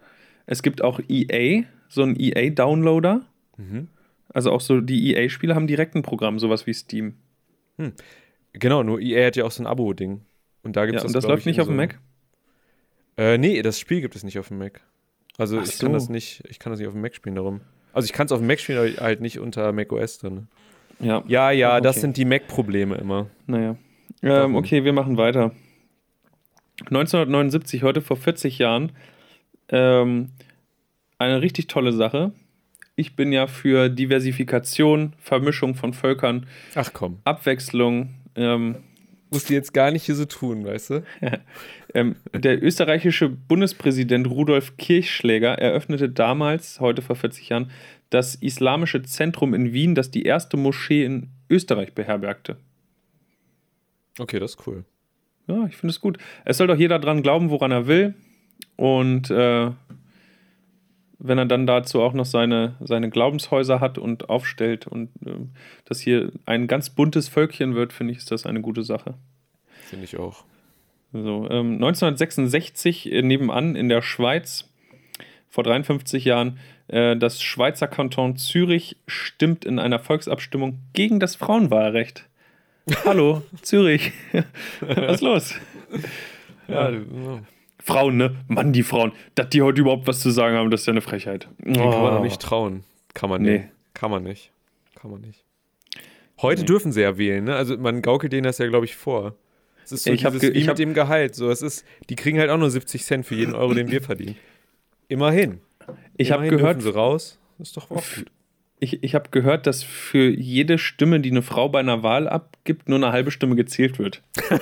Es gibt auch EA, so ein EA-Downloader. Mhm. Also auch so die EA-Spiele haben direkt ein Programm, sowas wie Steam. Genau, nur EA hat ja auch so ein Abo-Ding. Und da gibt Ja, es und das läuft ich, nicht auf dem so- Mac? Äh, nee, das Spiel gibt es nicht auf dem Mac. Also Ach ich kann so. das nicht, ich kann das nicht auf dem Mac spielen darum. Also ich kann es auf dem Mac spielen, aber halt nicht unter Mac OS drin. Ja, Ja, ja, Okay. das sind die Mac-Probleme immer. naja. Ähm, okay, wir machen weiter. 1979, heute vor 40 Jahren, ähm, eine richtig tolle Sache. Ich bin ja für Diversifikation, Vermischung von Völkern, Ach komm. Abwechslung. Ähm, Musst du jetzt gar nicht hier so tun, weißt du? *laughs* ähm, der österreichische Bundespräsident Rudolf Kirchschläger eröffnete damals, heute vor 40 Jahren, das Islamische Zentrum in Wien, das die erste Moschee in Österreich beherbergte. Okay, das ist cool. Ja, ich finde es gut. Es soll doch jeder dran glauben, woran er will. Und äh, wenn er dann dazu auch noch seine, seine Glaubenshäuser hat und aufstellt und äh, das hier ein ganz buntes Völkchen wird, finde ich, ist das eine gute Sache. Finde ich auch. So, ähm, 1966 äh, nebenan in der Schweiz, vor 53 Jahren, äh, das Schweizer Kanton Zürich stimmt in einer Volksabstimmung gegen das Frauenwahlrecht. *laughs* Hallo, Zürich. *laughs* Was ist los? Ja, Ja. Frauen, ne? Mann, die Frauen. Dass die heute überhaupt was zu sagen haben, das ist ja eine Frechheit. Den kann man doch nicht trauen. Kann man Nee. nicht. Kann man nicht. Kann man nicht. Heute Nee. dürfen sie ja wählen, ne? Also man gaukelt denen das ja, glaube ich, vor. Es ist so Ich hab dieses, ge- wie mit hab- dem Gehalt. So, es ist, die kriegen halt auch nur 70 Cent für jeden Euro, den wir verdienen. Immerhin. Ich habe gehört, sie raus. Ist doch auch gut. ich, ich hab gehört, dass für jede Stimme, die eine Frau bei einer Wahl abgibt, nur eine halbe Stimme gezählt wird. *laughs*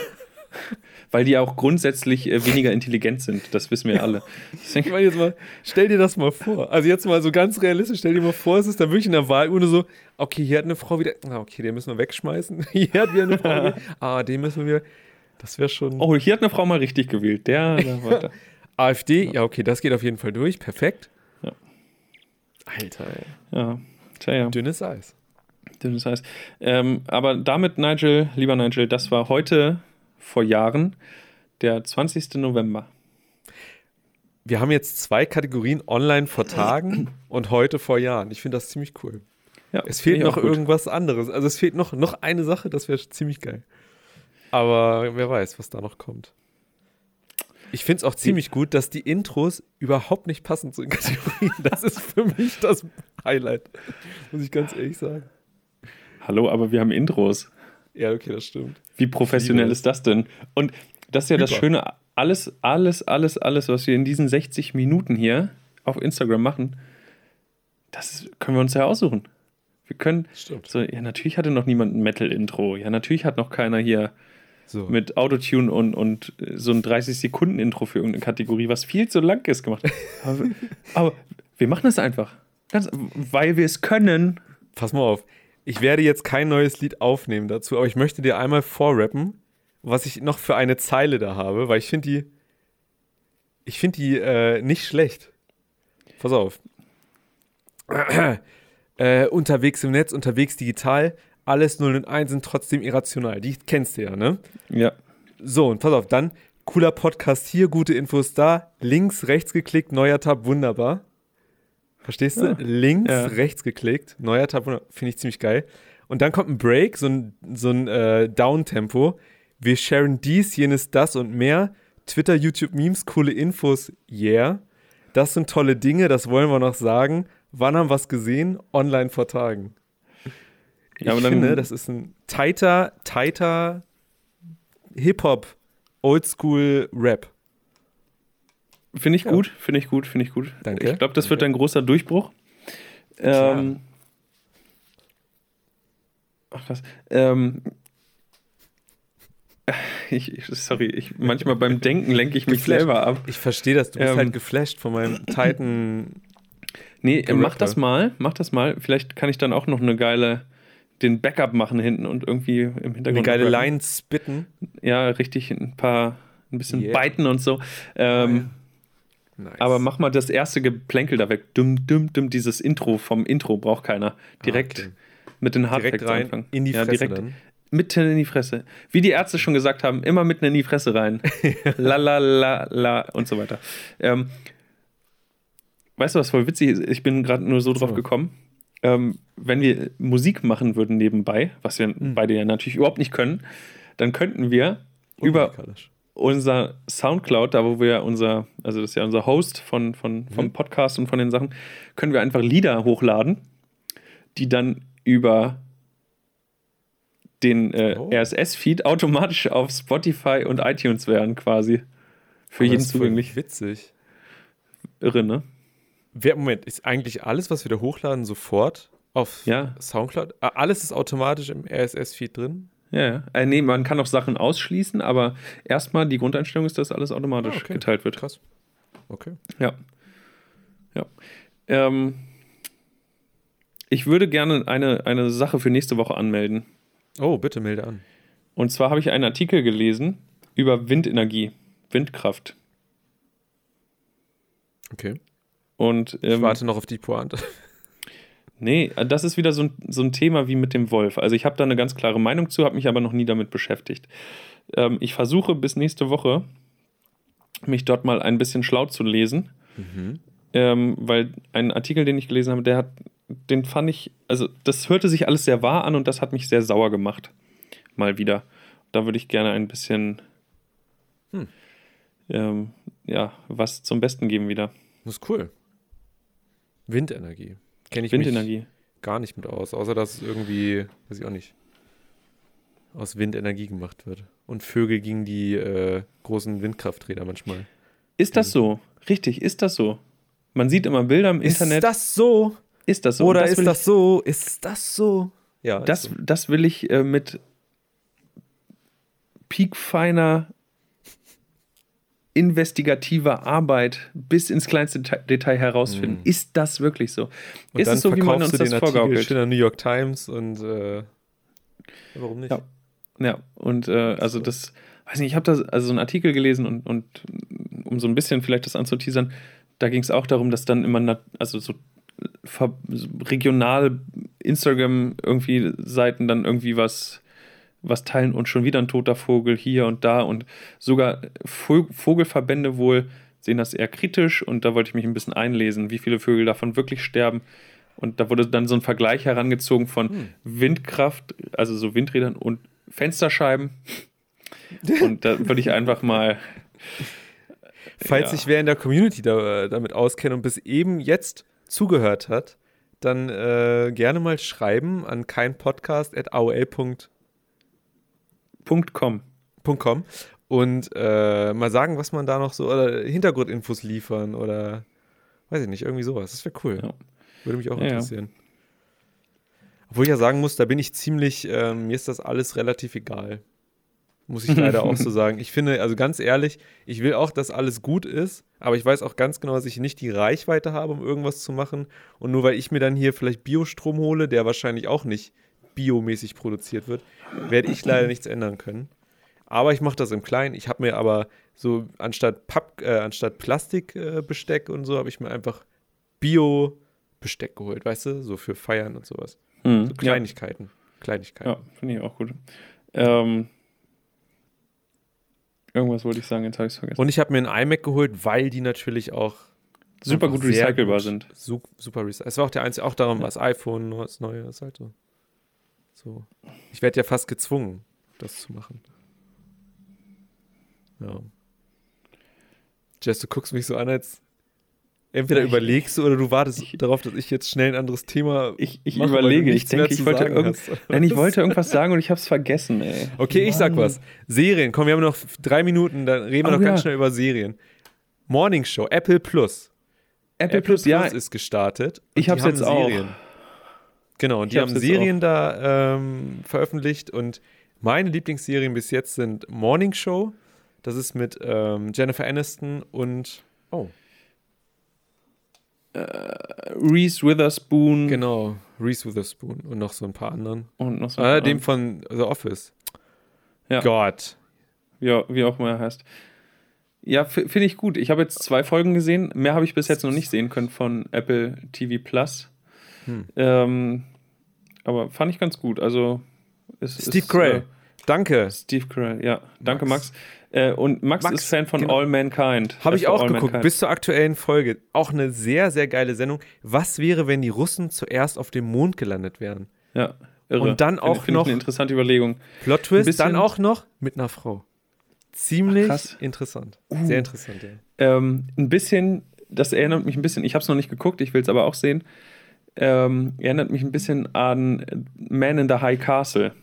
Weil die auch grundsätzlich äh, weniger intelligent sind. Das wissen wir alle. *laughs* Ich meine jetzt mal, stell dir das mal vor. Also jetzt mal so ganz realistisch, stell dir mal vor, es ist da wirklich in der Wahlurne so, okay, hier hat eine Frau wieder, ah, okay, den müssen wir wegschmeißen. *laughs* Hier hat wieder eine Frau gewählt. *laughs* Ah, den müssen wir, das wäre schon. oh, hier hat eine Frau mal richtig gewählt. Der, der. AfD, ja, okay, das geht auf jeden Fall durch, perfekt. Ja. Alter, ey. Ja, tja, ja. dünnes Eis. Das heißt, ähm, aber damit, Nigel, lieber Nigel, das war heute vor Jahren, der 20. November. Wir haben jetzt zwei Kategorien online vor Tagen *clears throat* und heute vor Jahren. Ich finde das ziemlich cool. Ja, Es fehlt noch irgendwas anderes. Also es fehlt noch, noch eine Sache, das wäre ziemlich geil. Aber wer weiß, was da noch kommt. Ich finde es auch ziemlich gut, dass die Intros überhaupt nicht passen zu den Kategorien. Das ist für mich das Highlight. Muss ich ganz ehrlich sagen. Hallo, aber wir haben Intros. Ja, okay, das stimmt. Wie professionell liebe ist das denn? Und das ist ja das Hyper. Schöne, alles, alles, alles, alles, was wir in diesen 60 Minuten hier auf Instagram machen, das können wir uns ja aussuchen. Wir können, Stimmt. so, ja, natürlich hatte noch niemand ein Metal-Intro. Ja, natürlich hat noch keiner hier So. mit Autotune und, und äh, so ein 30-Sekunden-Intro für irgendeine Kategorie, was viel zu lang ist, gemacht. *laughs* aber, aber wir machen es einfach. Ganz, weil wir es können. Pass mal auf. Ich werde jetzt kein neues Lied aufnehmen dazu, aber ich möchte dir einmal vorrappen, was ich noch für eine Zeile da habe, weil ich finde die. Ich finde die äh, nicht schlecht. Pass auf. *clears throat* äh, unterwegs im Netz, unterwegs digital, alles 0 und 1 sind trotzdem irrational. Die kennst du ja, ne? Ja. So, und pass auf, dann cooler Podcast hier, gute Infos da. Links, rechts geklickt, neuer Tab, wunderbar. Verstehst du? Ja. Links, Ja. rechts geklickt, neuer Tab. Finde ich ziemlich geil. Und dann kommt ein Break, so ein, so ein äh, Down-Tempo. Wir sharen dies, jenes, das und mehr. Twitter, YouTube, Memes, coole Infos, yeah. Das sind tolle Dinge, das wollen wir noch sagen. Wann haben wir es gesehen? Online vor Tagen. Ich Ja, aber dann- finde, das ist ein tighter, tighter Hip-Hop, Oldschool-Rap. Finde ich Ja. gut, finde ich gut, finde ich gut. Danke, Ich glaube, das wird danke. ein großer Durchbruch. Ähm, ach krass. Ähm, ich, sorry, ich, manchmal beim *laughs* Denken lenke ich mich Geflasht. selber ab. Ich verstehe das, du bist Ähm. halt geflasht von meinem Titan. Nee, Gerappe. mach das mal, mach das mal. Vielleicht kann ich dann auch noch eine geile, den Backup machen hinten und irgendwie im Hintergrund. Eine geile rappen. Line spitten. Ja, richtig, ein paar, ein bisschen Yeah. biten und so. Ähm, Nice. Aber mach mal das erste Geplänkel da weg. Dumm, dumm, dumm. Dieses Intro vom Intro braucht keiner. Direkt Ah, okay. mit den Hardfacts rein anfangen. in die ja, Fresse direkt dann. mitten in die Fresse. Wie die Ärzte schon gesagt haben, immer mitten in die Fresse rein. *laughs* la la la la und so weiter. Ähm, weißt du, was voll witzig ist? Ich bin gerade nur so drauf So. gekommen. Ähm, wenn wir Musik machen würden nebenbei, was wir Mhm. beide ja natürlich überhaupt nicht können, dann könnten wir über. Unser Soundcloud, da wo wir unser, also das ist ja unser Host von, von, vom Mhm. Podcast und von den Sachen, können wir einfach Lieder hochladen, die dann über den äh, Oh. RSS-Feed automatisch auf Spotify und iTunes wären quasi. Für Aber jeden das ist voll zugänglich. Witzig. Irre, ne? Wer, Moment, ist eigentlich alles, was wir da hochladen, sofort auf Ja. Soundcloud? Alles ist automatisch im RSS-Feed drin? Ja, ja. Äh, nee, man kann auch Sachen ausschließen, aber erstmal die Grundeinstellung ist, dass alles automatisch Ah, okay. geteilt wird. Krass. Okay. Ja. Ja. Ähm, ich würde gerne eine, eine Sache für nächste Woche anmelden. Oh, bitte melde an. Und zwar habe ich einen Artikel gelesen über Windenergie, Windkraft. Okay. Und Ich ähm, warte noch auf die Pointe. Nee, das ist wieder so ein, so ein Thema wie mit dem Wolf. Also ich habe da eine ganz klare Meinung zu, habe mich aber noch nie damit beschäftigt. Ähm, ich versuche bis nächste Woche mich dort mal ein bisschen schlau zu lesen. Mhm. ähm, weil ein Artikel, den ich gelesen habe, der hat, den fand ich, also das hörte sich alles sehr wahr an und das hat mich sehr sauer gemacht. Mal wieder. Da würde ich gerne ein bisschen, Hm. ähm, ja, was zum Besten geben wieder. Das ist cool. Windenergie. Kenne ich Windenergie. mich gar nicht mit aus, außer dass es irgendwie, weiß ich auch nicht, aus Windenergie gemacht wird. Und Vögel gegen die äh, großen Windkrafträder manchmal. Ist das so? Richtig, ist das so? Man sieht immer Bilder im Internet. Ist das so? ist das so? Oder Und ist das so? Ist das so? Ja, das, so. das will ich äh, mit piekfeiner investigativer Arbeit bis ins kleinste Deta- Detail herausfinden. Mhm. Ist das wirklich so? Und ist dann es so, wie man uns du das den Artikel vorgaukelt? schön in der New York Times und äh, warum nicht? Ja. Ja, und äh, also das, weiß nicht, ich habe da also so einen Artikel gelesen und, und um so ein bisschen vielleicht das anzuteasern, da ging es auch darum, dass dann immer, also so regional Instagram irgendwie Seiten dann irgendwie was, was teilen und schon wieder ein toter Vogel hier und da und sogar Vo- Vogelverbände wohl sehen das eher kritisch und da wollte ich mich ein bisschen einlesen, wie viele Vögel davon wirklich sterben. Und da wurde dann so ein Vergleich herangezogen von Hm. Windkraft, also so Windrädern und Fensterscheiben. Und da würde ich einfach mal. *laughs* Falls Ja. sich wer in der Community da, äh, damit auskennt und bis eben jetzt zugehört hat, dann äh, gerne mal schreiben an keinpodcast.aol.com Punkt com. und äh, mal sagen, was man da noch so, oder Hintergrundinfos liefern oder weiß ich nicht, irgendwie sowas. Das wäre cool. Ja. Würde mich auch Ja, ja. interessieren. Obwohl ich ja sagen muss, da bin ich ziemlich, ähm, mir ist das alles relativ egal. Muss ich leider auch so *laughs* sagen. Ich finde, also ganz ehrlich, ich will auch, dass alles gut ist, aber ich weiß auch ganz genau, dass ich nicht die Reichweite habe, um irgendwas zu machen. Und nur weil ich mir dann hier vielleicht Biostrom hole, der wahrscheinlich auch nicht biomäßig produziert wird, werde ich leider nichts ändern können. Aber ich mache das im Kleinen. Ich habe mir aber so anstatt Papp, äh, anstatt Plastikbesteck äh, und so, habe ich mir einfach Bio-Besteck geholt, weißt du? So für Feiern und sowas. Hm. So Kleinigkeiten. Kleinigkeiten. Ja, finde ich auch gut. Ähm, irgendwas wollte ich sagen, jetzt habe ich es vergessen. Und ich habe mir einen iMac geholt, weil die natürlich auch Super gut recycelbar gut- sind. Su super recycelbar. Es war auch der einzige, auch darum, was iPhone, was Neues ist halt so. So. Ich werde ja fast gezwungen, das zu machen. Ja. Jess, du guckst mich so an, als entweder Ich- überlegst du oder du wartest ich- darauf, dass ich jetzt schnell ein anderes Thema Ich, ich mache, überlege, ich denke, ich wollte irgend. Nein, ich *laughs* wollte irgendwas sagen und ich habe es vergessen, ey. Okay, ich sag Mann. was. Serien. Komm, wir haben noch drei Minuten, dann reden wir Oh, noch ganz ja. schnell über Serien. Morning Show, Apple Plus. Apple, Plus, ja, ist gestartet. ich haben jetzt auch. Genau, und die haben Serien da ähm, veröffentlicht und meine Lieblingsserien bis jetzt sind Morning Show. Das ist mit ähm, Jennifer Aniston und oh, Reese Witherspoon genau, Reese Witherspoon und noch so ein paar anderen. und noch so Ah, ein dem von The Office. Ja. Gott. Ja, wie auch immer er heißt. Ja, finde ich gut. Ich habe jetzt zwei Folgen gesehen. Mehr habe ich bis jetzt noch nicht sehen können von Apple TV Plus. Hm. Ähm, aber fand ich ganz gut. Also es Steve ist, Carell. Äh, Danke. Steve Carell, ja. Danke, Max. Max. Äh, und Max, Max, ist Fan von genau. All Mankind. Habe ich von auch All geguckt, Mankind. bis zur aktuellen Folge. Auch eine sehr, sehr geile Sendung. Was wäre, wenn die Russen zuerst auf dem Mond gelandet wären? ja, irre. Und dann auch finde ich noch- eine interessante Überlegung. Plot Twist, dann auch noch mit einer Frau. ziemlich Krass. interessant. Uh. Sehr interessant, ja. Ähm, ein bisschen, das erinnert mich ein bisschen, ich habe es noch nicht geguckt, ich will es aber auch sehen. Ähm, erinnert mich ein bisschen an Man in the High Castle.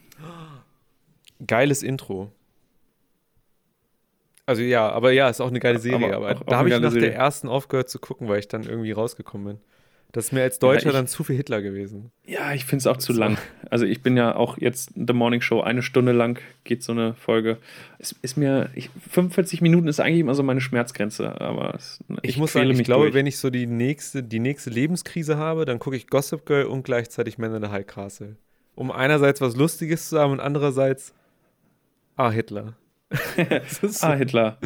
Geiles Intro. Also ja, aber ja, ist auch eine geile Serie. Aber Aber, auch- da habe ich nach Serie. der ersten aufgehört zu gucken, weil ich dann irgendwie rausgekommen bin. Das ist mir als Deutscher ich- dann zu viel Hitler gewesen. Ja, ich finde es auch zu lang. Also ich bin ja auch jetzt The Morning Show, eine Stunde lang geht so eine Folge. Es ist mir, ich, 45 Minuten ist eigentlich immer so meine Schmerzgrenze, aber es, Ich, muss quäle sagen, ich glaube, durch. wenn ich so die nächste, die nächste Lebenskrise habe, dann gucke ich Gossip Girl und gleichzeitig Man in the High Castle. Um einerseits was Lustiges zu haben und andererseits, ah, Hitler. *laughs* Ah, Hitler.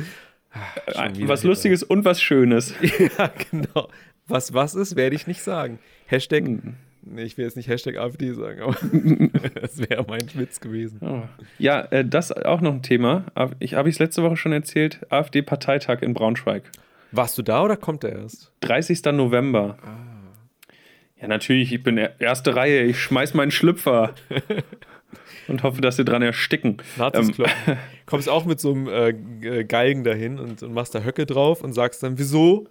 Äh, wieder Was Hitler. Lustiges und was Schönes. *laughs* ja, genau. Was was ist, werde ich nicht sagen. Hashtag, Hm. nee, ich will jetzt nicht Hashtag AfD sagen, aber *laughs* das wäre mein Witz gewesen. Oh. Ja, äh, das auch noch ein Thema. Ich habe ich es letzte Woche schon erzählt. AfD-Parteitag in Braunschweig. Warst du da oder kommt er erst? 30. November. Ja, natürlich, ich bin er- erste Reihe. Ich schmeiß meinen Schlüpfer. *laughs* und hoffe, dass sie dran ersticken. Nazis Ähm. *laughs* Kommst auch mit so einem äh, G- Galgen dahin und, und machst da Höcke drauf und sagst dann, wieso?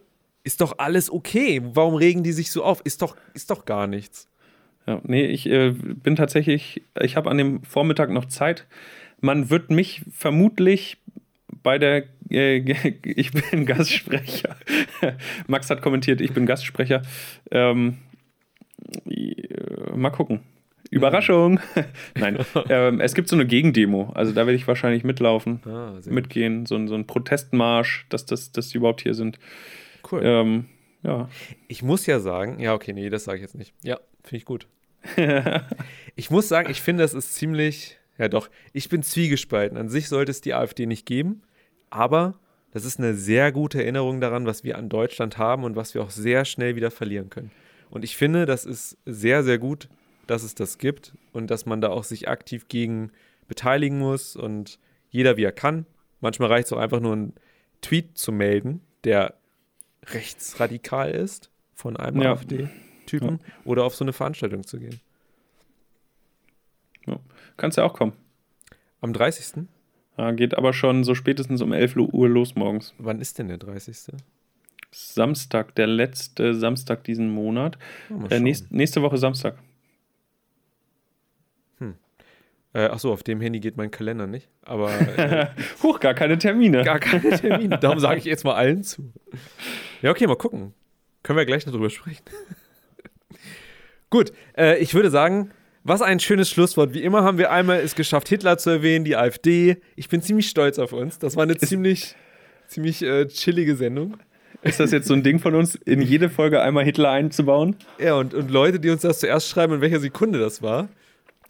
Ist doch alles okay. Warum regen die sich so auf? Ist doch, ist doch gar nichts. Ja, nee, ich äh, bin tatsächlich, ich habe an dem Vormittag noch Zeit. Man wird mich vermutlich bei der, äh, *laughs* ich bin Gastsprecher. *laughs* Max hat kommentiert, ich bin Gastsprecher. Ähm, äh, mal gucken. Überraschung. *laughs* Nein, ähm, es gibt so eine Gegendemo. Also da werde ich wahrscheinlich mitlaufen, Ah, mitgehen. So, ein- so ein Protestmarsch, dass, das, dass die überhaupt hier sind. Cool. Ähm, ja. Ich muss ja sagen, ja, okay, nee, das sage ich jetzt nicht. Ja, finde ich gut. *laughs* ich muss sagen, ich finde, das ist ziemlich, ja doch, ich bin zwiegespalten. An sich sollte es die AfD nicht geben, aber das ist eine sehr gute Erinnerung daran, was wir an Deutschland haben und was wir auch sehr schnell wieder verlieren können. Und ich finde, das ist sehr, sehr gut, dass es das gibt und dass man da auch sich aktiv gegen beteiligen muss und jeder wie er kann. Manchmal reicht es auch einfach nur einen Tweet zu melden, der rechtsradikal ist von einem Ja. AfD-Typen oder auf so eine Veranstaltung zu gehen. Kannst ja auch kommen. Am 30. Ja, geht aber schon so spätestens um 11 Uhr los morgens. Wann ist denn der 30.? Samstag, der letzte Samstag diesen Monat. Äh, nächst, nächste Woche Samstag. äh, achso, auf dem Handy geht mein Kalender nicht. Aber äh, *laughs* Huch, gar keine Termine. gar keine Termine. Darum sage ich jetzt mal allen zu. *laughs* Ja, okay, mal gucken. Können wir gleich noch drüber sprechen. *laughs* Gut, äh, ich würde sagen, was ein schönes Schlusswort. Wie immer haben wir einmal es geschafft, Hitler zu erwähnen, die AfD. Ich bin ziemlich stolz auf uns. Das war eine ziemlich, ziemlich äh, chillige Sendung. Ist das jetzt so ein Ding von uns, in jede Folge einmal Hitler einzubauen? Ja, und, und Leute, die uns das zuerst schreiben, in welcher Sekunde das war,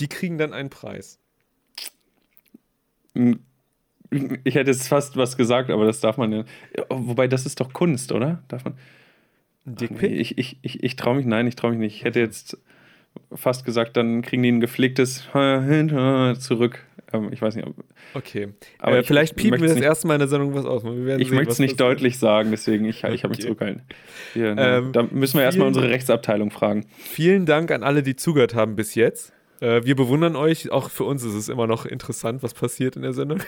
die kriegen dann einen Preis. Ich hätte jetzt fast was gesagt, aber das darf man ja. Wobei, das ist doch Kunst, oder? Darf man? Ein Nee, Dickpick? ich ich, ich, ich traue mich, nein, ich traue mich nicht. Ich hätte jetzt fast gesagt, dann kriegen die ein gepflegtes zurück. Ähm, ich weiß nicht, ob, Okay. Aber äh, ich vielleicht piepen wir das erste Mal in der Sendung was aus. Ich möchte es nicht deutlich sagen, deswegen ich, ich habe mich Okay. zurückgehalten. Hier, Ähm, da müssen wir erstmal unsere Rechtsabteilung fragen. Vielen Dank an alle, die zugehört haben bis jetzt. Äh, wir bewundern euch. Auch für uns ist es immer noch interessant, was passiert in der Sendung.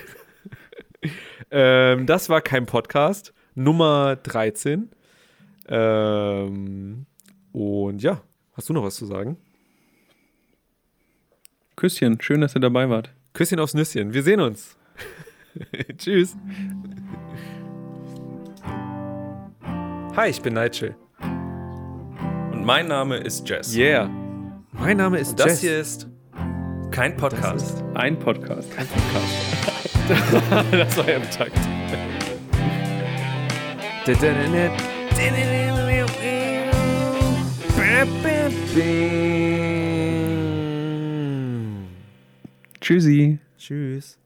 *laughs* ähm, das war kein Podcast. Nummer 13. Ähm, und ja, hast du noch was zu sagen? Küsschen, schön, dass ihr dabei wart. Küsschen aufs Nüsschen. Wir sehen uns. *laughs* Tschüss. Hi, ich bin Nigel. Und mein Name ist Jess. Yeah. Mein Name ist Und das Jess. hier ist kein Das Podcast. ist Ein Podcast. kein Podcast. Das war ja im Takt. Tschüssi. Tschüss.